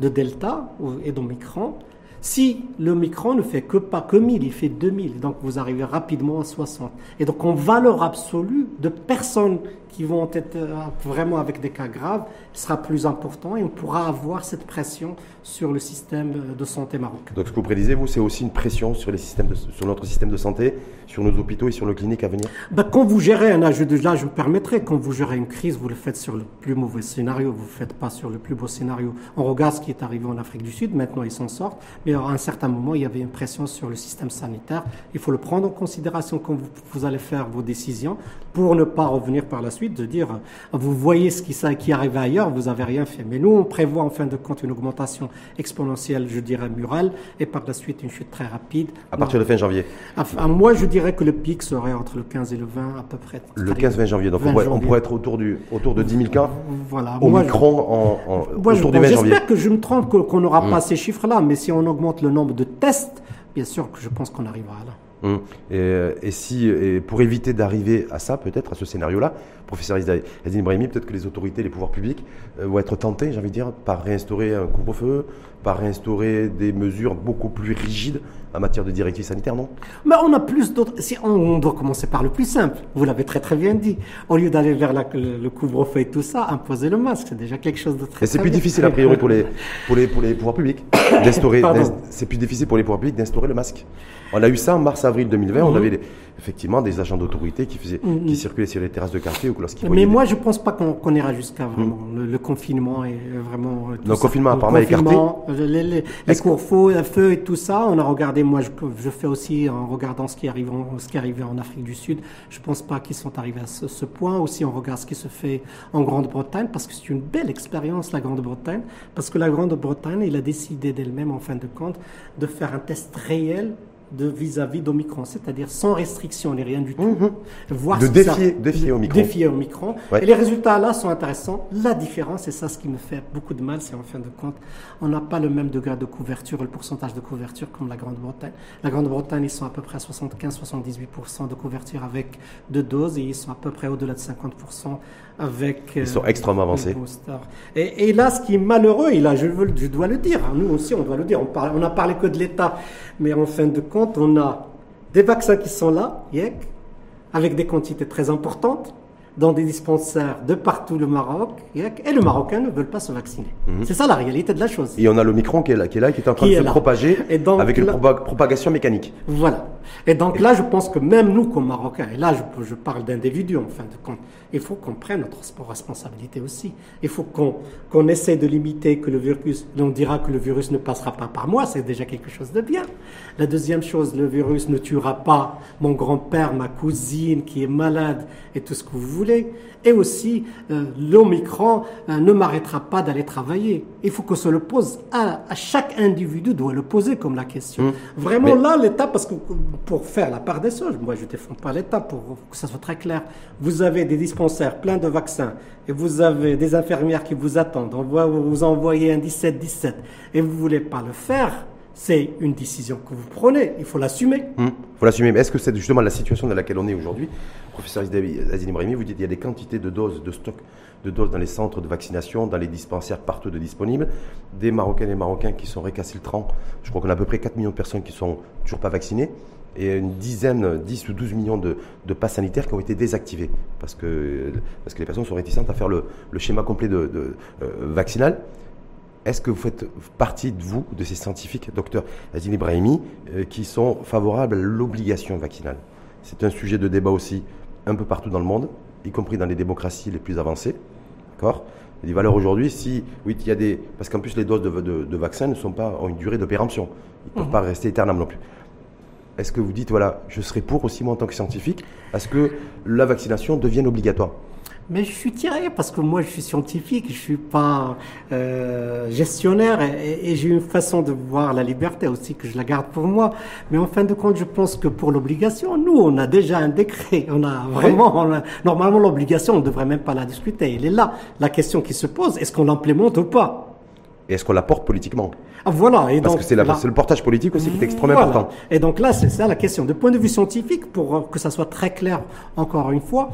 de Delta et d'Omicron, si l'Omicron ne fait que pas que 1000, il fait 2000, donc vous arrivez rapidement à 60. Et donc en valeur absolue de personnes qui vont être euh, vraiment avec des cas graves, sera plus important et on pourra avoir cette pression sur le système euh, de santé marocain. Donc ce que vous prédisez, vous, c'est aussi une pression sur, les systèmes de- sur notre système de santé, sur nos hôpitaux et sur nos cliniques à venir? Ben, quand vous gérez un âge de là, je me permettrai, quand vous gérez une crise, vous le faites sur le plus mauvais scénario, vous ne le faites pas sur le plus beau scénario. On regarde ce qui est arrivé en Afrique du Sud, maintenant ils s'en sortent, mais à un certain moment, il y avait une pression sur le système sanitaire. Il faut le prendre en considération quand vous, vous allez faire vos décisions pour ne pas revenir par la suite. Suite, de dire, vous voyez ce qui, ça, qui arrive ailleurs, vous avez rien fait. Mais nous, on prévoit en fin de compte une augmentation exponentielle, je dirais, murale, et par la suite une chute très rapide. À partir de fin janvier Enfin, moi, je dirais que le pic serait entre le 15 et le 20 à peu près. Le 15-20 janvier, donc on, pourrait, on, pourrait, être autour, du, autour de 10 000 cas voilà. au micron en, en moi, autour du 20 janvier. J'espère que je me trompe, qu'on n'aura mmh. pas ces chiffres-là, mais si on augmente le nombre de tests, bien sûr que je pense qu'on arrivera là. Hum. Et, si, pour éviter d'arriver à ça, peut-être, à ce scénario-là, professeur Yazine Ibrahimi, peut-être que les autorités, les pouvoirs publics euh, vont être tentés, j'ai envie de dire, par réinstaurer un couvre-feu, par réinstaurer des mesures beaucoup plus rigides en matière de directives sanitaires, non? Mais on a plus d'autres. Si on, doit commencer par le plus simple. Vous l'avez très très bien dit. Au lieu d'aller vers le, couvre-feu et tout ça, imposer le masque, c'est déjà quelque chose de très. Mais c'est plus difficile a priori pour les pour les pour les pouvoirs publics d'instaurer. C'est plus difficile pour les pouvoirs publics d'instaurer le masque. On a eu ça en mars-avril 2020. On mhm. avait effectivement des agents d'autorité qui faisaient, mhm. qui circulaient sur les terrasses de café ou lorsqu'ils. Mais moi, je pense pas qu'on ira jusqu'à vraiment mhm. le, confinement et vraiment. Euh, le confinement apparemment écarté. Euh, les, les, les cours le feu et tout ça. On a regardé. Moi, je, je, fais aussi en regardant ce qui arrive, en, ce qui arrivait en Afrique du Sud. Je pense pas qu'ils sont arrivés à ce, ce, point. Aussi, on regarde ce qui se fait en Grande-Bretagne parce que c'est une belle expérience la Grande-Bretagne parce que la Grande-Bretagne, il a décidé d'elle-même en fin de compte de faire un test réel de vis-à-vis d'Omicron, c'est-à-dire sans restriction ni rien du tout. Mhm. Voir de défier, défier Omicron. Défier Omicron. Et les résultats là sont intéressants. La différence, et ça ce qui me fait beaucoup de mal, c'est en fin de compte, on n'a pas le même degré de couverture, le pourcentage de couverture comme la Grande-Bretagne. La Grande-Bretagne, ils sont à peu près à 75-78% de couverture avec deux doses et ils sont à peu près au-delà de 50% avec. Ils sont extrêmement avancés. Et, et, là, ce qui est malheureux, et là, je, veux, je dois le dire, hein, nous aussi, on doit le dire, on, parle, on a parlé que de l'État, mais en fin de compte, on a des vaccins qui sont là, avec des quantités très importantes, dans des dispensaires de partout le Maroc, et le Marocain ne veulent pas se vacciner. Mhm. C'est ça la réalité de la chose. Et on a le micron qui est là, qui est, là, qui est en train de se propager avec une propagation mécanique. Voilà. Et donc là, je pense que même nous, comme Marocains, et là, je, je parle d'individus en fin de compte, il faut qu'on prenne notre responsabilité aussi. Il faut qu'on qu'on essaie de limiter que le virus, on dira que le virus ne passera pas par moi, c'est déjà quelque chose de bien. La deuxième chose, le virus ne tuera pas mon grand-père, ma cousine qui est malade et tout ce que vous voulez. Et aussi, euh, l'Omicron euh, ne m'arrêtera pas d'aller travailler. Il faut que se le pose à, chaque individu doit le poser comme la question. Mmh. Vraiment là, l'État, parce que pour faire la part des choses, moi je ne défends pas l'État pour que ça soit très clair. Vous avez des dispensaires pleins de vaccins et vous avez des infirmières qui vous attendent. On va vous envoyer un 17-17 et vous voulez pas le faire c'est une décision que vous prenez, il faut l'assumer. Il hum, faut l'assumer. Mais est-ce que c'est justement la situation dans laquelle on est aujourd'hui? Professeur Azine Ibrahimi, vous dites qu'il y a des quantités de doses, de stock de doses dans les centres de vaccination, dans les dispensaires partout de disponibles, des Marocains et Marocains qui sont récalcitrants. Je crois qu'on a à peu près 4 millions de personnes qui sont toujours pas vaccinées et une dizaine, 10 ou 12 millions de, de passes sanitaires qui ont été désactivés parce que, parce que les personnes sont réticentes à faire le, schéma complet de, euh, vaccinal. Est-ce que vous faites partie de vous, de ces scientifiques, docteur Azine Ibrahimi, euh, qui sont favorables à l'obligation vaccinale? C'est un sujet de débat aussi un peu partout dans le monde, y compris dans les démocraties les plus avancées. D'accord? Il des valeurs aujourd'hui, si, oui, il y a des. Parce qu'en plus, les doses de, de, vaccins ne sont pas, ont une durée de péremption. Ils ne peuvent mmh. pas rester éternellement non plus. Est-ce que vous dites, voilà, je serai pour aussi, moi, en tant que scientifique, à ce que la vaccination devienne obligatoire? Mais je suis tiré parce que moi je suis scientifique, je suis pas euh, gestionnaire et, j'ai une façon de voir la liberté aussi que je la garde pour moi. Mais en fin de compte, je pense que pour l'obligation, nous on a déjà un décret, on a vraiment normalement l'obligation, on ne devrait même pas la discuter. Elle est là. La question qui se pose, est-ce qu'on l'implémente ou pas? Et est-ce qu'on la porte politiquement? Ah, voilà. Et Parce que c'est le portage politique aussi qui est extrêmement important. Et donc là, c'est ça la question. De point de vue scientifique, pour que ça soit très clair encore une fois,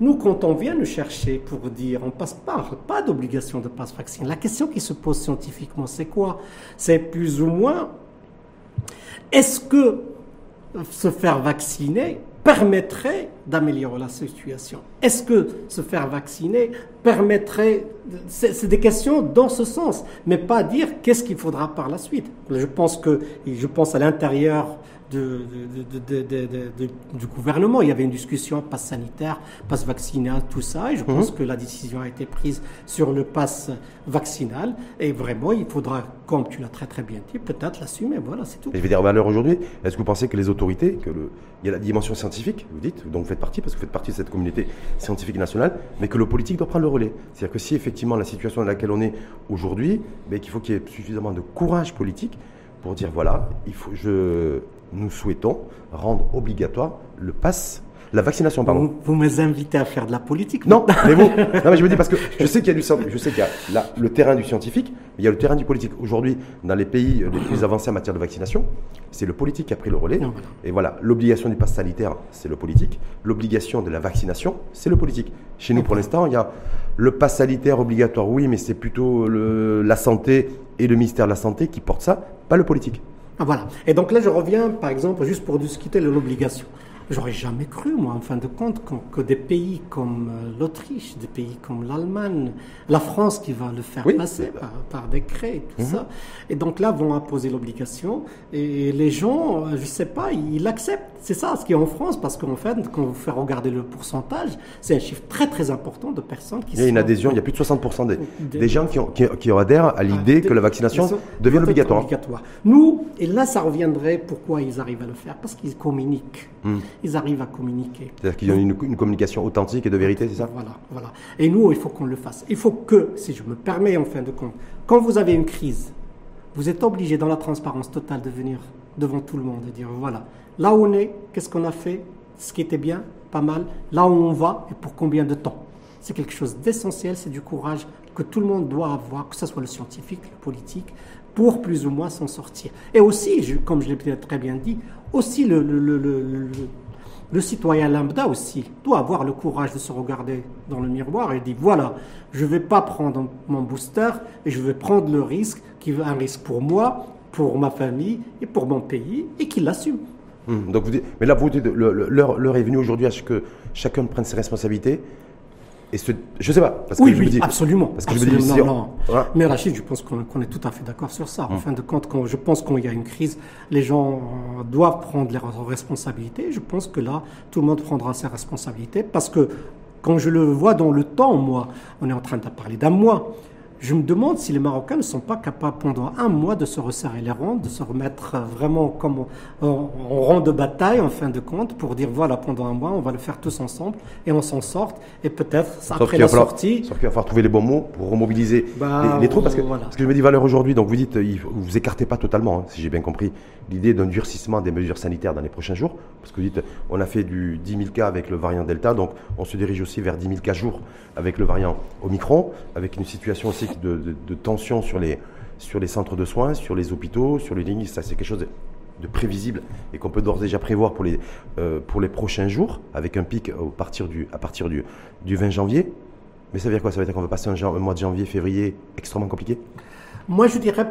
nous, quand on vient nous chercher pour dire on passe pas, pas d'obligation de passe vaccin, la question qui se pose scientifiquement, c'est quoi? C'est plus ou moins est-ce que se faire vacciner permettrait d'améliorer la situation? Est-ce que se faire vacciner permettrait... C'est des questions dans ce sens, mais pas dire qu'est-ce qu'il faudra par la suite. Je pense que, je pense à l'intérieur de, de, de, du gouvernement. Il y avait une discussion passe sanitaire, passe vaccinal, tout ça. Et je pense mhm. que la décision a été prise sur le passe vaccinal. Et vraiment, il faudra, comme tu l'as très très bien dit, peut-être l'assumer. Voilà, c'est tout. Et je vais dire, valeur aujourd'hui, est-ce que vous pensez que les autorités, que le, il y a la dimension scientifique, vous dites, dont vous faites partie, parce que vous faites partie de cette communauté scientifique nationale, mais que le politique doit prendre le relais C'est-à-dire que si effectivement la situation dans laquelle on est aujourd'hui, ben, qu'il faut qu'il y ait suffisamment de courage politique pour dire voilà, il faut, je, nous souhaitons rendre obligatoire le pass la vaccination, pardon. Vous, me invitez à faire de la politique Non, mais vous. non, mais je me dis parce que je sais qu'il y a du je sais qu'il y a le terrain du scientifique, mais il y a le terrain du politique. Aujourd'hui, dans les pays les plus avancés en matière de vaccination, c'est le politique qui a pris le relais. Et voilà, l'obligation du pass sanitaire, c'est le politique. L'obligation de la vaccination, c'est le politique. Chez nous, pour l'instant, il y a le pass sanitaire obligatoire, oui, mais c'est plutôt le, la santé et le ministère de la Santé qui portent ça, pas le politique. Ah, voilà. Et donc là, je reviens, par exemple, juste pour discuter de l'obligation. J'aurais jamais cru, moi, en fin de compte, que, des pays comme euh, l'Autriche, des pays comme l'Allemagne, la France qui va le faire passer par, décret et tout mhm. ça, et donc là vont imposer l'obligation, et les gens, euh, je sais pas, ils l'acceptent. C'est ça ce qui est en France, parce qu'en fait, quand vous faites regarder le pourcentage, c'est un chiffre très très important de personnes qui Il y a une adhésion, il y a plus de 60% des, des, gens qui, ont, qui, adhèrent à l'idée ah, que la vaccination devient obligatoire. obligatoire. Nous, et là ça reviendrait pourquoi ils arrivent à le faire, parce qu'ils communiquent. Hmm ils arrivent à communiquer. C'est-à-dire qu'ils ont une, une, communication authentique et de vérité, c'est ça? Voilà, voilà. Et nous, il faut qu'on le fasse. Il faut que, si je me permets en fin de compte, quand vous avez une crise, vous êtes obligé dans la transparence totale de venir devant tout le monde et dire voilà, là où on est, qu'est-ce qu'on a fait, ce qui était bien, pas mal, là où on va et pour combien de temps? C'est quelque chose d'essentiel, c'est du courage que tout le monde doit avoir, que ce soit le scientifique, le politique, pour plus ou moins s'en sortir. Et aussi, comme je l'ai très bien dit, aussi le, citoyen lambda aussi doit avoir le courage de se regarder dans le miroir et dire voilà, je ne vais pas prendre mon booster et je vais prendre le risque qui est un risque pour moi, pour ma famille et pour mon pays et qu'il l'assume. Hum, donc vous dites, mais là, vous dites, l'heure est venue aujourd'hui à ce que chacun prenne ses responsabilités et ce, je sais pas. Parce oui, que je oui, dis, absolument. Parce que je me dis, non, non. Mais Rachid, je pense qu'on est tout à fait d'accord sur ça. En hum. fin de compte, quand, je pense qu'il y a une crise, les gens euh, doivent prendre leurs responsabilités. Je pense que là, tout le monde prendra ses responsabilités parce que quand je le vois dans le temps, moi, on est en train de parler d'un mois. Je me demande si les Marocains ne sont pas capables pendant un mois de se resserrer les rangs, de se remettre vraiment comme en, rang de bataille en fin de compte pour dire voilà pendant un mois on va le faire tous ensemble et on s'en sorte et peut-être après la sortie. Sauf qu'il va falloir trouver les bons mots pour remobiliser bah, les, troupes parce que, parce que je me dis valeur aujourd'hui donc vous dites vous vous écartez pas totalement hein, si j'ai bien compris l'idée d'un durcissement des mesures sanitaires dans les prochains jours parce que vous dites on a fait du 10 000 cas avec le variant Delta donc on se dirige aussi vers 10 000 cas jour avec le variant Omicron avec une situation aussi de, tension sur les, sur les centres de soins, sur les hôpitaux, sur les lignes. Ça, c'est quelque chose de, prévisible et qu'on peut d'ores et déjà prévoir pour les, euh, pour les prochains jours, avec un pic partir du, à partir du, du 20 janvier. Mais ça veut dire quoi? Ça veut dire qu'on va passer un, mois de janvier, février extrêmement compliqué? Moi, je dirais,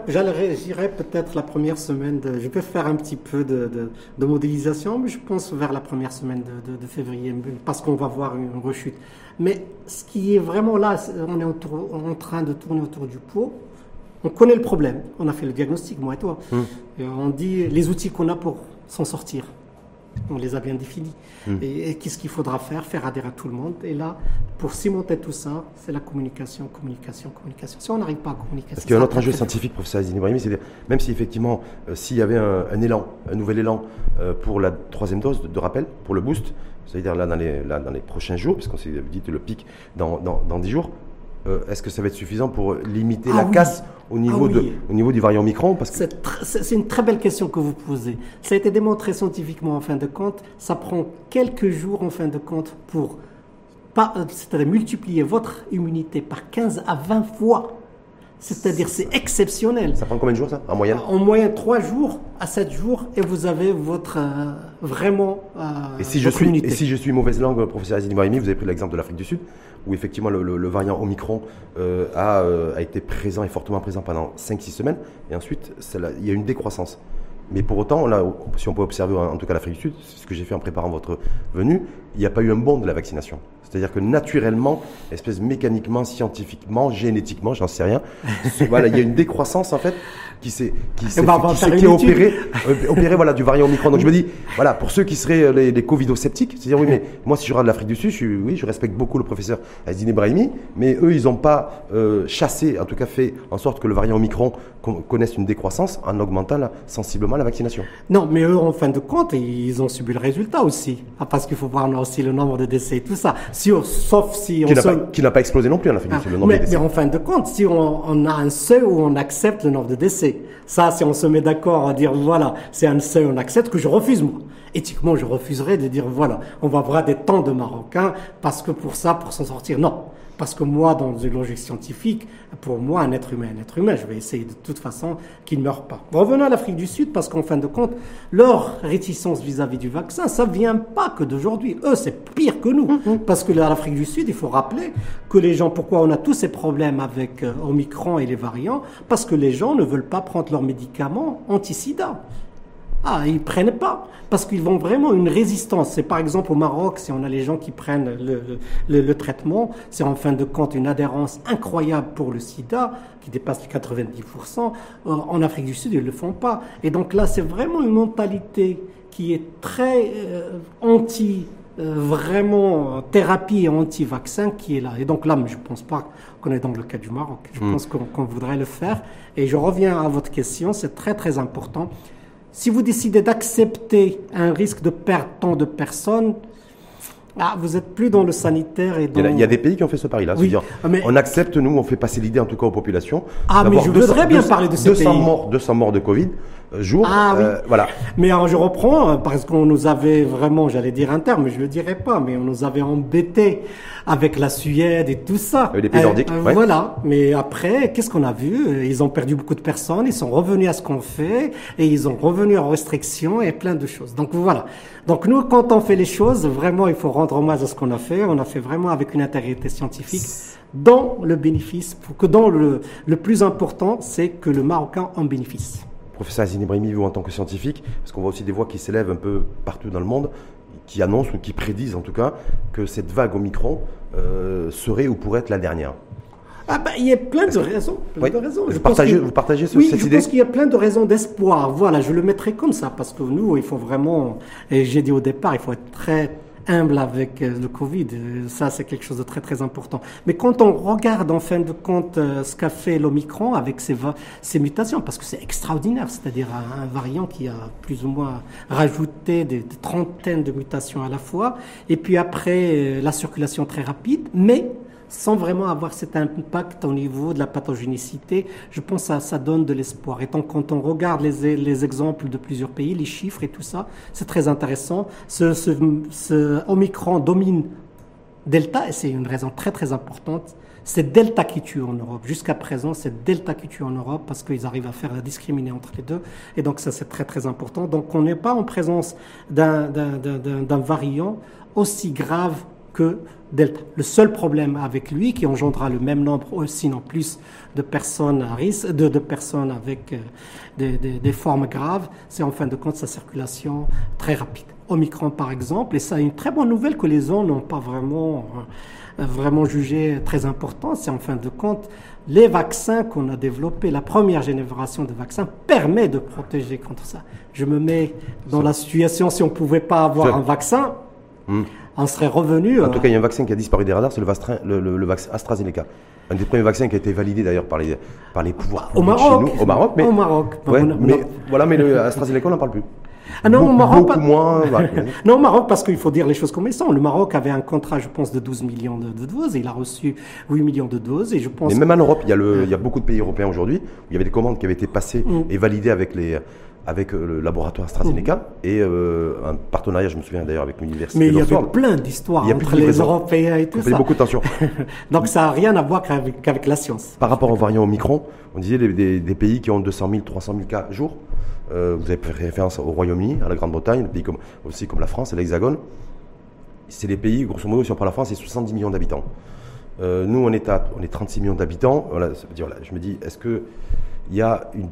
j'irais peut-être la première semaine. De, je peux faire un petit peu de, de, modélisation, mais je pense vers la première semaine de, février, parce qu'on va voir une rechute. Mais ce qui est vraiment là, on est en train de tourner autour du pot. On connaît le problème. On a fait le diagnostic, moi et toi. Hum. Et on dit les outils qu'on a pour s'en sortir on les a bien définis. Hmm. Et, qu'est-ce qu'il faudra faire Faire adhérer à tout le monde? Et là, pour cimenter tout ça, c'est la communication, communication, communication. Si on n'arrive pas à communiquer... Parce qu'il y a un autre enjeu scientifique, professeur Azine Ibrahimi, c'est même si effectivement, euh, s'il y avait un, élan, un nouvel élan euh, pour la troisième dose de, rappel, pour le boost, c'est-à-dire là dans, les, là dans les prochains jours, puisqu'on s'est dit le pic dans, dans, dans 10 jours, euh, est-ce que ça va être suffisant pour limiter ah la casse au niveau, ah de, au niveau du variant Micron parce que... C'est une très belle question que vous posez. Ça a été démontré scientifiquement en fin de compte. Ça prend quelques jours en fin de compte pour euh, c'est-à-dire multiplier votre immunité par 15 à 20 fois. C'est-à-dire c'est exceptionnel. Ça prend combien de jours ça? En moyenne? En moyenne 3 jours à 7 jours et vous avez votre euh, vraiment et si je suis et si je suis mauvaise langue professeur Azini vous avez pris l'exemple de l'Afrique du Sud où effectivement le, variant Omicron euh, a, euh, a, été présent et fortement présent pendant 5-6 semaines, et ensuite il y a une décroissance. Mais pour autant, là, si on peut observer en tout cas l'Afrique du Sud, c'est ce que j'ai fait en préparant votre venue, il n'y a pas eu un bond de la vaccination. C'est-à-dire que naturellement, espèce mécaniquement, scientifiquement, génétiquement, j'en sais rien, voilà, il y a une décroissance en fait qui s'est qui s'est opérée, euh, opéré voilà du variant Omicron. Donc je me dis voilà pour ceux qui seraient euh, les, les covido-sceptiques, c'est-à-dire oui mais moi si je regarde l'Afrique du Sud, je, oui je respecte beaucoup le professeur Azine Brahimi, mais eux ils n'ont pas euh, chassé, en tout cas fait en sorte que le variant Omicron connaisse une décroissance en augmentant sensiblement la vaccination. Non, mais eux en fin de compte ils ont subi le résultat aussi, ah, parce qu'il faut voir aussi le nombre de décès et tout ça. Sauf si on qui n'a pas, explosé non plus en Afrique du Sud, mais, en fin de compte, si on, a un seuil où on accepte le nombre de décès, ça, si on se met d'accord à dire voilà, c'est un seuil, on accepte que je refuse moi. Éthiquement, je refuserais de dire voilà, on va avoir des temps de Marocains parce que pour ça, pour s'en sortir, non. Parce que moi, dans une logique scientifique, pour moi, un être humain, un être humain, je vais essayer de toute façon qu'il ne meure pas. Revenons à l'Afrique du Sud, parce qu'en fin de compte, leur réticence vis-à-vis du vaccin, ça vient pas que d'aujourd'hui. Eux, c'est pire que nous. Mm-hmm. Parce que l'Afrique du Sud, il faut rappeler que les gens, pourquoi on a tous ces problèmes avec euh, Omicron et les variants? Parce que les gens ne veulent pas prendre leurs médicaments anti-sida. Ah, ils prennent pas parce qu'ils vont vraiment une résistance. C'est par exemple au Maroc, si on a les gens qui prennent le, traitement, c'est en fin de compte une adhérence incroyable pour le sida qui dépasse les 90%. En Afrique du Sud, ils le font pas. Et donc là, c'est vraiment une mentalité qui est très euh, anti euh, vraiment thérapie et anti-vaccin qui est là. Et donc là, je ne pense pas qu'on est dans le cas du Maroc. Je hmm. pense qu'on voudrait le faire. Et je reviens à votre question, c'est très très important. Si vous décidez d'accepter un risque de perdre tant de personnes, ah, vous êtes plus dans le sanitaire et dans... il, y a, des pays qui ont fait ce pari-là. Oui. Ah, on accepte, nous, on fait passer l'idée, en tout cas aux populations. Ah, mais je voudrais bien parler de ces 200 Morts, 200 morts de Covid. Euh, jour. Ah, oui. Euh, voilà. Mais alors, je reprends, euh, parce qu'on nous avait vraiment, j'allais dire un terme, je ne le dirais pas, mais on nous avait embêtés avec la Suède et tout ça. les pays nordiques. Voilà. Mais après, qu'est-ce qu'on a vu? Ils ont perdu beaucoup de personnes, ils sont revenus à ce qu'on fait, et ils ont revenu en restriction et plein de choses. Donc voilà. Donc nous, quand on fait les choses, vraiment, il faut rendre hommage à ce qu'on a fait. On a fait vraiment avec une intégrité scientifique dans le bénéfice, pour que dans le, le plus important, c'est que le Marocain en bénéficie professeur Azine Ibrahimi, vous en tant que scientifique, parce qu'on voit aussi des voix qui s'élèvent un peu partout dans le monde, qui annoncent ou qui prédisent en tout cas que cette vague au micron euh, serait ou pourrait être la dernière. Ah bah, il y a plein de raisons. Plein de raisons. vous, partagez, vous partagez ce, oui, je pense qu'il y a plein de raisons d'espoir. Voilà, je le mettrai comme ça, parce que nous, il faut vraiment, et j'ai dit au départ, il faut être très humble avec euh, le Covid. Euh, ça, c'est quelque chose de très très important. Mais quand on regarde en fin de compte euh, ce qu'a fait l'Omicron avec ses, mutations, parce que c'est extraordinaire, c'est-à-dire un, variant qui a plus ou moins rajouté des, des, trentaines de mutations à la fois, et puis après la circulation très rapide, mais sans vraiment avoir cet impact au niveau de la pathogénicité, je pense que ça, donne de l'espoir. Et donc, quand on regarde les, les, exemples de plusieurs pays, les chiffres et tout ça, c'est très intéressant. Ce, Omicron domine Delta, et c'est une raison très très importante. C'est Delta qui tue en Europe. Jusqu'à présent, c'est Delta qui tue en Europe parce qu'ils arrivent à faire la discriminer entre les deux. Et donc, ça, c'est très très important. Donc, on n'est pas en présence d'un variant aussi grave que Delta. Le seul problème avec lui, qui engendra le même nombre, aussi non plus, de personnes à risque, de, de personnes avec euh, des, des, des, formes graves, c'est en fin de compte sa circulation très rapide. Omicron, par exemple, et ça a une très bonne nouvelle que les gens n'ont pas vraiment, euh, vraiment jugé très important, c'est en fin de compte les vaccins qu'on a développés, la première génération de vaccins permet de protéger contre ça. Je me mets dans la situation si on ne pouvait pas avoir un vaccin. Hmm on serait revenu. En tout cas, il y a un vaccin qui a disparu des radars, c'est le, le, vaccin AstraZeneca. Un des premiers vaccins qui a été validé d'ailleurs par les, par les pouvoirs au Maroc. Chez nous, au Maroc, mais, au Maroc. mais, voilà, mais le AstraZeneca, on n'en parle plus. Ah non, au Maroc. Beaucoup moins. non, au Maroc, parce qu'il faut dire les choses comme elles sont. Le Maroc avait un contrat, je pense, de 12 millions de, doses et il a reçu 8 millions de doses. Et je pense. Mais même en Europe, il y a, le, il y a beaucoup de pays européens aujourd'hui où il y avait des commandes qui avaient été passées mm. et validées avec les, avec euh, le laboratoire AstraZeneca mmh. et euh, un partenariat, je me souviens d'ailleurs, avec l'université. Mais il y avait plein d'histoires entre les Européens et tout ça. Il y a beaucoup de tensions. Donc ça n'a rien à voir qu'avec la science. Par rapport au variant Omicron, on disait des, des, pays qui ont 200 000, 300 000 cas jour. Euh, vous avez fait référence au Royaume-Uni, à la Grande-Bretagne, des pays comme, aussi comme la France et l'Hexagone. C'est des pays, grosso modo, si on prend la France, c'est 70 millions d'habitants. nous, on est, à, on est 36 millions d'habitants. Voilà, ça veut dire, je me dis, est-ce qu'il y a une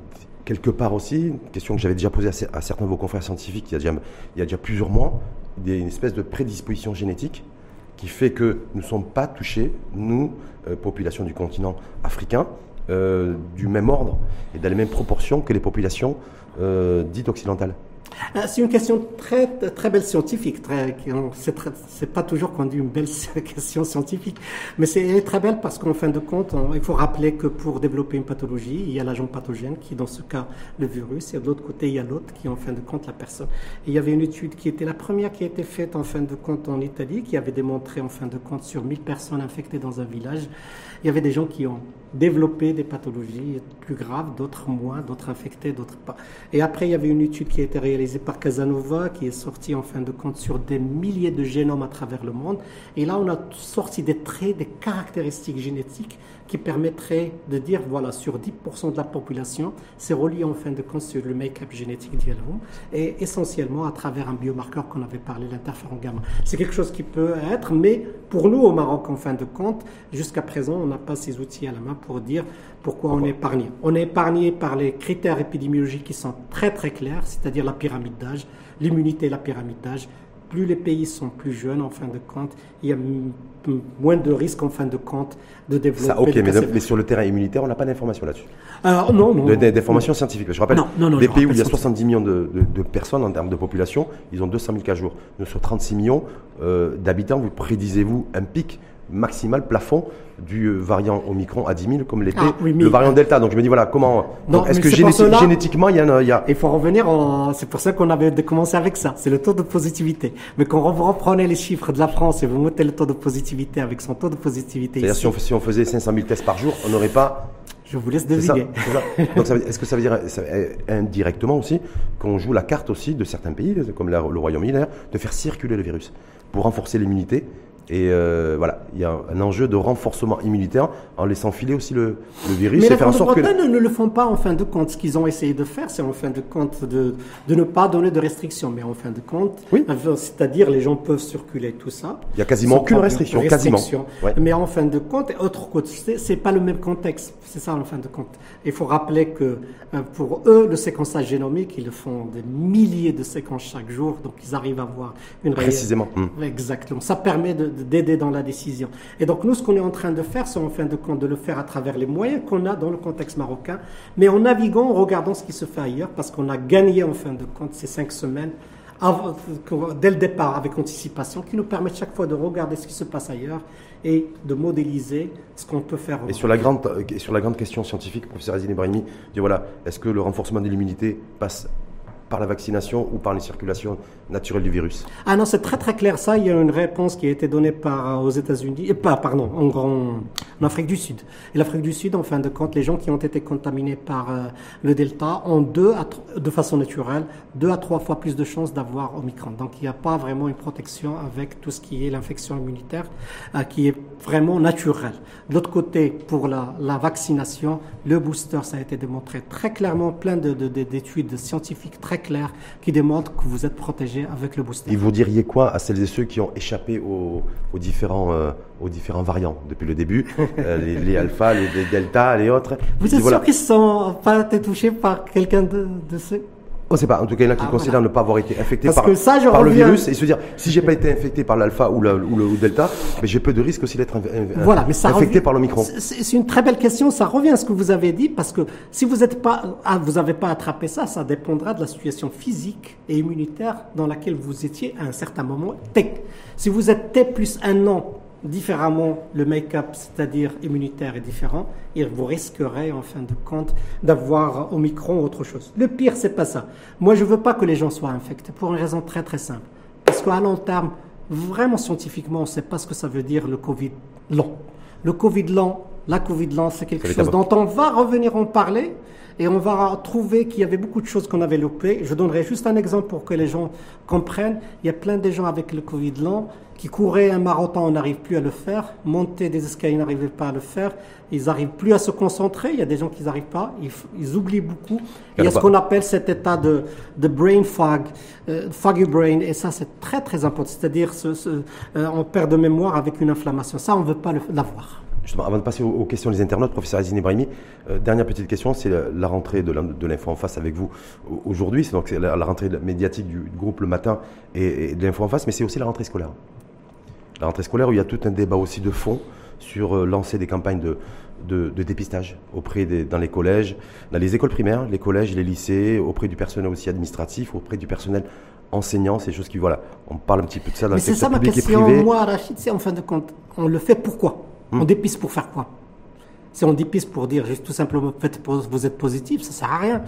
quelque part aussi, une question que j'avais déjà posée à, certains de vos confrères scientifiques il y a déjà, plusieurs mois, une espèce de prédisposition génétique qui fait que nous ne sommes pas touchés, nous, euh, population du continent africain, euh, du même ordre et dans les mêmes proportions que les populations euh, dites occidentales. Ah, c'est une question très, très belle scientifique. Très, c'est pas toujours qu'on dit une belle question scientifique, mais c'est très belle parce qu'en fin de compte, il faut rappeler que pour développer une pathologie, il y a l'agent pathogène qui, dans ce cas, le virus, et de l'autre côté, il y a l'autre qui, en fin de compte, la personne. il y avait une étude qui était la première qui a été faite en fin de compte en Italie, qui avait démontré en fin de compte sur 1000 personnes infectées dans un village, il y avait des gens qui ont développé des pathologies plus graves, d'autres moins, d'autres infectés, d'autres pas. Et après, il y avait une étude qui a été réalisée par Casanova, qui est sortie en fin de compte sur des milliers de génomes à travers le monde. Et là, on a sorti des traits, des caractéristiques génétiques permettrait de dire, voilà, sur 10% de la population, c'est relié en fin de compte sur le make-up génétique d'Yellow, et essentiellement à travers un biomarqueur qu'on avait parlé, l'interféron gamma. C'est quelque chose qui peut être, mais pour nous au Maroc, en fin de compte, jusqu'à présent, on n'a pas ces outils à la main pour dire pourquoi on est épargné. On est épargné par les critères épidémiologiques qui sont très très clairs, c'est-à-dire la pyramide d'âge, l'immunité la pyramide d'âge, plus les pays sont plus jeunes, en fin de compte, il y a moins de risques, en fin de compte, de développer. Ça, ok, mais, sur le terrain immunitaire, on n'a pas d'informations là-dessus. Alors, non, non. D'informations scientifiques. Je rappelle, des pays où il y a 70 millions de, personnes en termes de population, ils ont 200 000 cas jours. Nous, sur 36 millions euh, d'habitants, vous prédisez-vous un pic maximal plafond du variant Omicron à 10 000 comme l'était ah, le variant Delta. Donc je me dis voilà comment. Est-ce que génétiquement il y, a, il y a. Il faut revenir. C'est pour ça qu'on avait commencé avec ça. C'est le taux de positivité. Mais quand vous reprenez les chiffres de la France et vous mettez le taux de positivité avec son taux de positivité. C'est-à-dire si on, si on faisait 500 000 tests par jour, on n'aurait pas. Je vous laisse deviner. Donc est-ce que ça veut dire indirectement aussi qu'on joue la carte aussi de certains pays, comme le Royaume-Uni de faire circuler le virus pour renforcer l'immunité et euh, voilà, il y a un enjeu de renforcement immunitaire en laissant filer aussi le, virus Mais et faire en sorte que. ne le font pas en fin de compte. Ce qu'ils ont essayé de faire, c'est en fin de compte de, de, ne pas donner de restrictions. Mais en fin de compte, oui. c'est-à-dire les gens peuvent circuler, tout ça. Il n'y a quasiment aucune restriction, quasiment. Mais en fin de compte, autre côté, c'est pas le même contexte. C'est ça en fin de compte. Il faut rappeler que euh, pour eux, le séquençage génomique, ils font des milliers de séquences chaque jour, donc ils arrivent à voir une Précisément. Hum. Exactement. Ça permet de d'aider dans la décision. Et donc nous, ce qu'on est en train de faire, c'est en fin de compte de le faire à travers les moyens qu'on a dans le contexte marocain, mais en naviguant, en regardant ce qui se fait ailleurs, parce qu'on a gagné en fin de compte ces cinq semaines dès le départ avec anticipation, qui nous permettent chaque fois de regarder ce qui se passe ailleurs et de modéliser ce qu'on peut faire. Et sur la grande, sur la grande question scientifique, professeur Azine Ibrahimi, dit voilà, est-ce que le renforcement de l'immunité passe par la vaccination ou par les circulations naturelles du virus Ah non, c'est très très clair. Ça, il y a une réponse qui a été donnée par, aux États-Unis, euh, pas, pardon, en, Afrique du Sud. Et l'Afrique du Sud, en fin de compte, les gens qui ont été contaminés par euh, le Delta ont deux, à, de façon naturelle, deux à trois fois plus de chances d'avoir Omicron. Donc il n'y a pas vraiment une protection avec tout ce qui est l'infection immunitaire, euh, qui est vraiment naturelle. De l'autre côté, pour la, la, vaccination, le booster, ça a été démontré très clairement, plein d'études de, de, scientifiques très qui démontrent que vous êtes protégé avec le booster. Et vous diriez quoi à celles et ceux qui ont échappé aux, aux différents, euh, aux différents variants depuis le début, euh, les, les, alpha, les, delta, les autres? Vous êtes sûr qu'ils ne sont pas été touchés par quelqu'un de, de ceux? On ne sait pas. En tout cas, il y en a qui ah, considèrent ne pas avoir été infectés par, par le virus et se dire si j'ai pas été infecté par l'alpha ou, ou, le delta, mais j'ai peu de risque aussi d'être voilà, infecté par le micron. C'est une très belle question. Ça revient à ce que vous avez dit parce que si vous n'êtes pas, ah, vous n'avez pas attrapé ça, ça dépendra de la situation physique et immunitaire dans laquelle vous étiez à un certain moment. Si vous êtes T plus un an différemment le make-up, c'est-à-dire immunitaire, est différent, et vous risquerez en fin de compte d'avoir Omicron ou autre chose. Le pire, c'est pas ça. Moi, je veux pas que les gens soient infectés pour une raison très très simple. Parce qu'à long terme, vraiment scientifiquement, on ne sait pas ce que ça veut dire le Covid long. Le Covid long, la Covid long, c'est quelque chose dont on va revenir en parler et on va trouver qu'il y avait beaucoup de choses qu'on avait loupées. Je donnerai juste un exemple pour que les gens comprennent. Il y a plein de gens avec le Covid long qui couraient un marathon, on n'arrive plus à le faire. Monter des escaliers, n'arrivaient pas à le faire. Ils n'arrivent plus à se concentrer. Il y a des gens qui n'arrivent pas. Ils, oublient beaucoup. Il y a ce qu'on appelle cet état de, de brain fog, euh, foggy brain. Et ça, c'est très, très important. C'est-à-dire, ce, ce, euh, on perd de mémoire avec une inflammation. Ça, on ne veut pas l'avoir. Justement, avant de passer aux, questions des internautes, professeur Azine Ibrahimi, euh, dernière petite question, c'est la, rentrée de l'info en face avec vous aujourd'hui. C'est donc la, rentrée médiatique du, groupe le matin et, de l'info en face, mais c'est aussi la rentrée scolaire. La rentrée scolaire où il y a tout un débat aussi de fond sur euh, lancer des campagnes de, de, dépistage auprès des, dans les collèges, dans les écoles primaires, les collèges, les lycées, auprès du personnel aussi administratif, auprès du personnel enseignant, ces choses qui, voilà, on parle un petit peu de ça dans Mais le secteur ça, ma question, Moi, Rachid, c'est en fin de compte, on le fait pourquoi? On hmm. dépiste pour faire quoi? Si on dépiste pour dire juste tout simplement, vous êtes positif, ça sert à rien.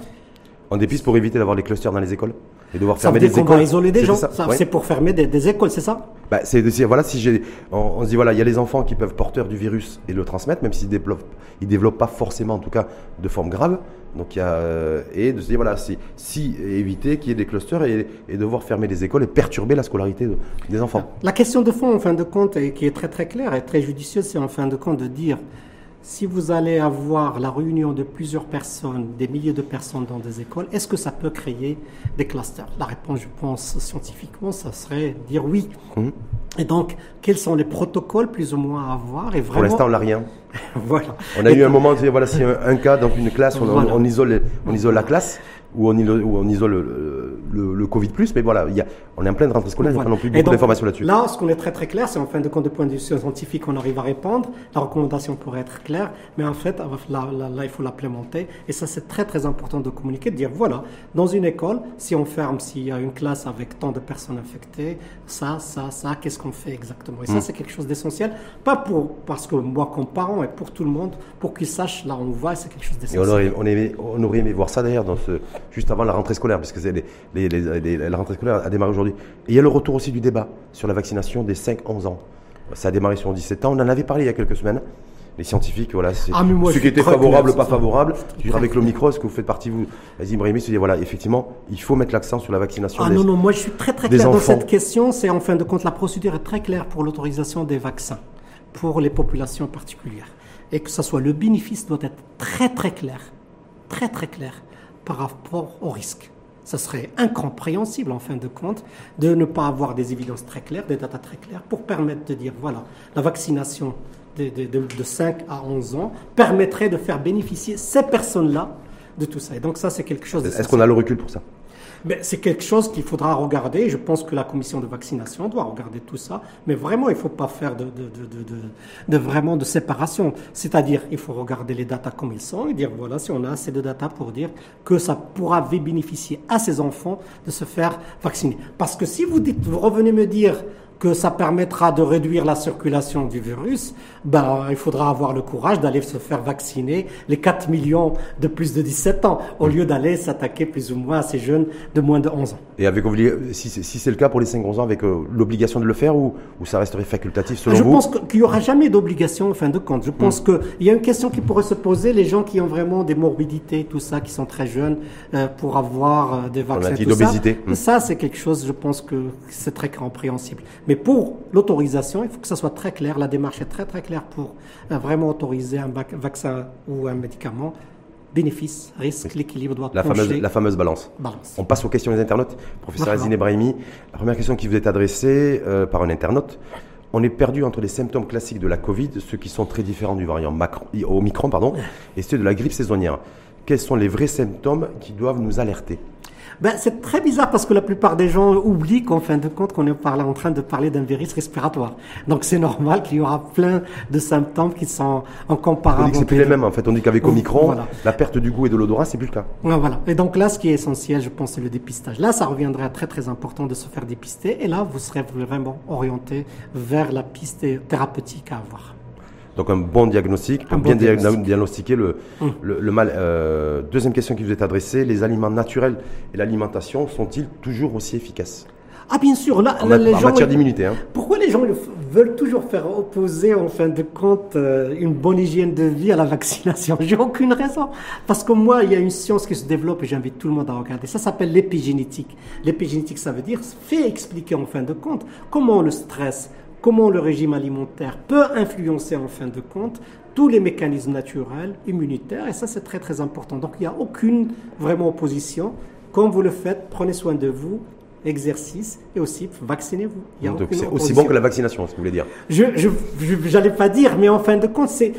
On dépiste pour éviter d'avoir des clusters dans les écoles? Et devoir fermer des écoles. isoler des gens. C'est pour fermer des, écoles, c'est ça bah, c'est voilà si j'ai on, se dit voilà il y a les enfants qui peuvent porteurs du virus et le transmettre même s'ils développent ils développent pas forcément en tout cas de forme grave donc il y a euh, et de se dire voilà si, si éviter qu'il y ait des clusters et, devoir fermer des écoles et perturber la scolarité des enfants. La question de fond en fin de compte et qui est très très claire et très judicieuse c'est en fin de compte de dire si vous allez avoir la réunion de plusieurs personnes, des milliers de personnes dans des écoles, est-ce que ça peut créer des clusters? La réponse, je pense, scientifiquement, ça serait dire oui. Hum. Et donc, quels sont les protocoles plus ou moins à avoir et vraiment... Pour l'instant, on n'a rien. voilà. On a eu un moment, voilà, si un, un cas dans une classe, on, isole, on isole la classe où on, isole, le, le, Covid plus, mais voilà, y a, on est en pleine rentrée scolaire, il n'y a pas non plus beaucoup d'informations là-dessus. Là, ce qu'on est très très clair, c'est en fin de compte, de point de vue scientifique, on arrive à répondre, la recommandation pourrait être claire, mais en fait, là, là, il faut l'implémenter, et ça c'est très très important de communiquer, de dire voilà, dans une école, si on ferme, s'il y a une classe avec tant de personnes infectées, ça, ça, ça, qu'est-ce qu'on fait exactement? Et ça, mm. c'est quelque chose d'essentiel, pas pour, parce que moi comme parent, et pour tout le monde, pour qu'ils sachent là où on va, c'est quelque chose d'essentiel. on aurait, on, on aurait aimé voir ça d'ailleurs dans ce juste avant la rentrée scolaire, puisque les, les, la rentrée scolaire a démarré aujourd'hui. Et il y a le retour aussi du débat sur la vaccination des 5-11 ans. Ça a démarré sur 17 ans. On en avait parlé il y a quelques semaines. Les scientifiques, voilà, c'est ah, ce qui était favorable, pas favorable. avec l'Omicron, ce que vous faites partie, vous, vas-y, Brahimi, se dit, voilà, effectivement, il faut mettre l'accent sur la vaccination. Ah non, non, moi je suis très très clair dans cette question. C'est en fin de compte, la procédure est très claire pour l'autorisation des vaccins pour les populations particulières. Et que ce soit le bénéfice doit être très très clair. Très très clair par rapport au risque. Ce serait incompréhensible, en fin de compte, de ne pas avoir des évidences très claires, des datas très claires, pour permettre de dire, voilà, la vaccination de, de 5 à 11 ans permettrait de faire bénéficier ces personnes-là de tout ça. Et donc ça, c'est quelque chose... Est-ce qu'on a le recul pour ça? C'est quelque chose qu'il faudra regarder. Je pense que la commission de vaccination doit regarder tout ça. Mais vraiment, il ne faut pas faire de, de, vraiment de séparation. C'est-à-dire, il faut regarder les datas comme ils sont et dire, voilà, si on a assez de datas pour dire que ça pourra bénéficier à ces enfants de se faire vacciner. Parce que si vous dites, vous revenez me dire, que ça permettra de réduire la circulation du virus, ben, il faudra avoir le courage d'aller se faire vacciner les 4 millions de plus de 17 ans, au lieu d'aller s'attaquer plus ou moins à ces jeunes de moins de 11 ans. Et avec, si, c'est le cas pour les 5-11 ans, avec euh, l'obligation de le faire ou, ou, ça resterait facultatif selon Je vous pense qu'il n'y aura jamais d'obligation en fin de compte. Je pense hmm. qu'il y a une question qui pourrait se poser, les gens qui ont vraiment des morbidités, tout ça, qui sont très jeunes, euh, pour avoir euh, des vaccins. Tout ça, hmm. ça c'est quelque chose, je pense que c'est très compréhensible. Mais pour l'autorisation, il faut que ça soit très clair. La démarche est très très claire pour euh, vraiment autoriser un vaccin ou un médicament. Bénéfice, risque, l'équilibre doit la fameuse, la fameuse balance. On passe aux questions des internautes. Professeur Azine Ebrahimi, la première question qui vous est adressée euh, par un internaute. On est perdu entre les symptômes classiques de la Covid, ceux qui sont très différents du variant Macron, Omicron, pardon, et ceux de la grippe saisonnière. Quels sont les vrais symptômes qui doivent nous alerter? Ben, c'est très bizarre parce que la plupart des gens oublient qu'en fin de compte, qu'on est en train de parler d'un virus respiratoire. Donc c'est normal qu'il y aura plein de symptômes qui sont en comparaison. On dit que c'est plus les mêmes en fait. On dit qu'avec Omicron, la perte du goût et de l'odorat, c'est plus le cas. Voilà. Et donc là, ce qui est essentiel, je pense, c'est le dépistage. Là, ça reviendrait très très important de se faire dépister. Et là, vous serez vraiment orienté vers la piste thérapeutique à avoir. Donc un bon diagnostic pour bien diagnostiquer le, hum. le, mal. Euh, deuxième question qui vous est adressée, les aliments naturels et l'alimentation sont-ils toujours aussi efficaces? Ah bien sûr, là, en, les matière d'immunité. Hein. Pourquoi les gens veulent toujours faire opposer en fin de compte euh, une bonne hygiène de vie à la vaccination? J'ai aucune raison. Parce que moi, il y a une science qui se développe et j'invite tout le monde à regarder. Ça s'appelle l'épigénétique. L'épigénétique, ça veut dire fait expliquer en fin de compte comment le stress, comment le régime alimentaire peut influencer en fin de compte tous les mécanismes naturels, immunitaires, et ça c'est très très important. Donc il n'y a aucune vraiment opposition. Comme vous le faites, prenez soin de vous, exercice et aussi vaccinez-vous. Donc c'est aussi bon que la vaccination, ce que vous voulez dire. Je n'allais pas dire, mais en fin de compte, c'est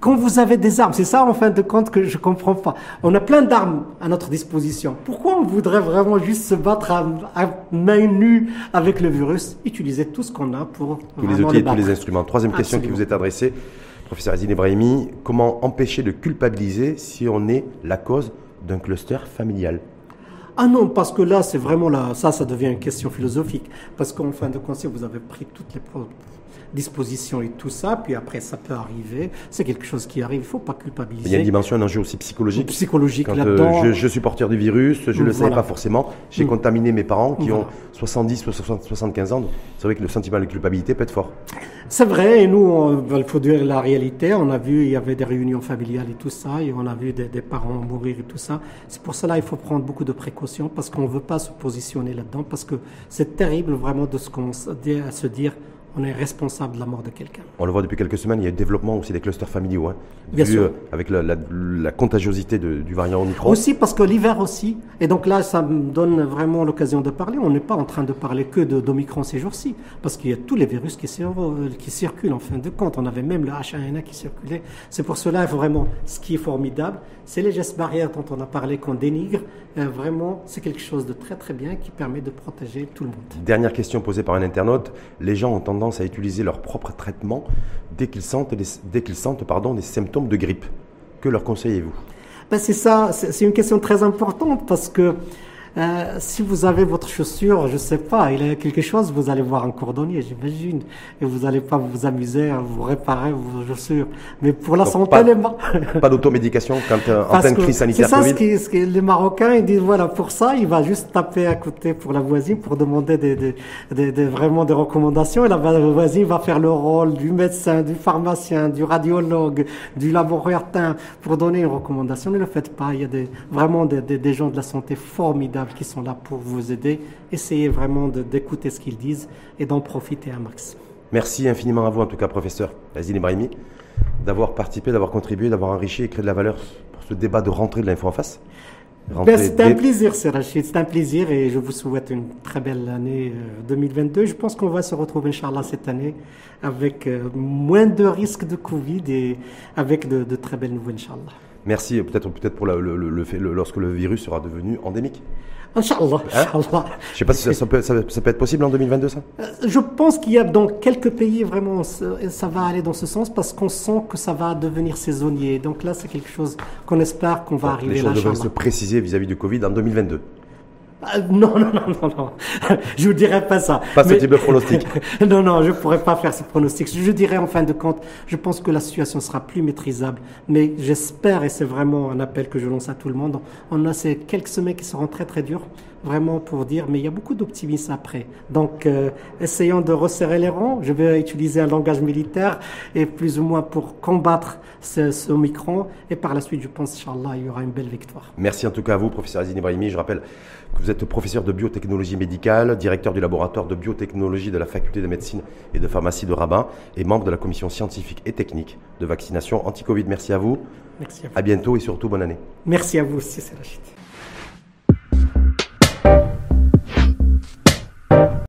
quand vous avez des armes, c'est ça en fin de compte que je comprends pas. On a plein d'armes à notre disposition. Pourquoi on voudrait vraiment juste se battre à, à main nue avec le virus Utiliser tout ce qu'on a pour Tous les outils le tous les instruments. Troisième question qui vous est adressée, professeur Azine Ibrahimi. Comment empêcher de culpabiliser si on est la cause d'un cluster familial? Ah non, parce que là, c'est vraiment là, ça, ça devient une question philosophique. Parce qu'en fin de compte, vous avez pris toutes les dispositions et tout ça, puis après, ça peut arriver. C'est quelque chose qui arrive. Il faut pas culpabiliser. Il y a une dimension, un enjeu aussi psychologique. psychologique là-dedans. euh, je, je suis porteur du virus, je ne le savais Voilà. pas forcément. J'ai Mm. contaminé mes parents qui Voilà. ont 70 ou 60 75 ans. C'est vrai que le sentiment de culpabilité peut être fort. C'est vrai, et nous, on- il faut dire la réalité. On a vu, il y avait des réunions familiales et tout ça, et on a vu des, des parents mourir et tout ça. C'est pour cela qu'il faut prendre beaucoup de précautions, parce qu'on ne veut pas se positionner là-dedans, parce que c'est terrible vraiment de se, à se dire on est responsable de la mort de quelqu'un. On le voit depuis quelques semaines, il y a le développement aussi des clusters familiaux. hein. Bien Vu, sûr. euh, avec la, la- la contagiosité de- du variant Omicron. Aussi parce que l'hiver aussi, et donc là ça me donne vraiment l'occasion de parler, on n'est pas en train de parler que d'Omicron ces jours-ci, parce qu'il y a tous les virus qui circulent en fin de compte, on avait même le H1N1 qui circulait, c'est pour cela vraiment, ce qui est formidable, c'est les gestes barrières dont on a parlé, qu'on dénigre, Euh, vraiment c'est quelque chose de très très bien qui permet de protéger tout le monde. Dernière question posée par un internaute. Les gens ont tendance à utiliser leur propre traitement dès qu'ils sentent, pardon, des symptômes de grippe. Que leur conseillez-vous? Ben, c'est ça, c'est une question très importante parce que euh, si vous avez votre chaussure, je sais pas, il y a quelque chose, vous allez voir un cordonnier, j'imagine, et vous n'allez pas vous amuser à vous réparer vos chaussures. Mais pour la Donc, santé, pas- les Mar- Pas d'automédication quand euh, en pleine crise C'est sanitaire ça Covid ce qui, ce qui- les Marocains ils disent voilà pour ça il va juste taper à côté pour la voisine pour demander des, des, des- des- vraiment des recommandations et la voisine va faire le rôle du médecin, du pharmacien, du radiologue, du laboratoire pour donner une recommandation. Ne le faites pas. Il y a des, vraiment des- des gens de la santé formidables qui sont là pour vous aider. Essayez vraiment d'écouter ce qu'ils disent et d'en profiter un max. Merci infiniment à vous, en tout cas, professeur Azine Ibrahimi, d'avoir participé, d'avoir contribué, d'avoir enrichi et créé de la valeur pour ce débat de rentrée de l'info en face. Ben, C'était un plaisir, c'est Rachid. C'est un plaisir et je vous souhaite une très belle année euh, 2022. Je pense qu'on va se retrouver, Inch'Allah, cette année avec euh, moins de risques de Covid et avec de, de très belles nouvelles, Inch'Allah. Merci, peut-être peut pour le, le- le- le fait, le- lorsque le virus sera devenu endémique. Inch'Allah, Hein Inch'Allah. Je ne sais pas si ça, ça peut, ça- ça peut être possible en 2022, ça? Euh, Je pense qu'il y a dans quelques pays vraiment, ça va aller dans ce sens parce qu'on sent que ça va devenir saisonnier. Donc là, c'est quelque chose qu'on espère qu'on va Les arriver choses là, se préciser vis-à-vis du Covid en 2022. Ah, non, non, non, non, non. Je vous dirais pas ça. Pas ce Mais- type de pronostic. non, non, je pourrais pas faire ce pronostic. Je dirais en fin de compte, je pense que la situation sera plus maîtrisable. Mais j'espère, et c'est vraiment un appel que je lance à tout le monde, on a ces quelques semaines qui seront très très dures, vraiment pour dire, mais il y a beaucoup d'optimisme après. Donc, euh, essayons de resserrer les rangs. Je vais utiliser un langage militaire et plus ou moins pour combattre ce, ce Omicron. Et par la suite, je pense, Inch'Allah, il y aura une belle victoire. Merci en tout cas à vous, professeur Azine Ibrahimi. Je rappelle que vous êtes professeur de biotechnologie médicale, directeur du laboratoire de biotechnologie de la faculté de médecine et de pharmacie de Rabat et membre de la commission scientifique et technique de vaccination anti-Covid. Merci à vous. Merci à vous. À bientôt et surtout bonne année. Merci à vous aussi, Rachid.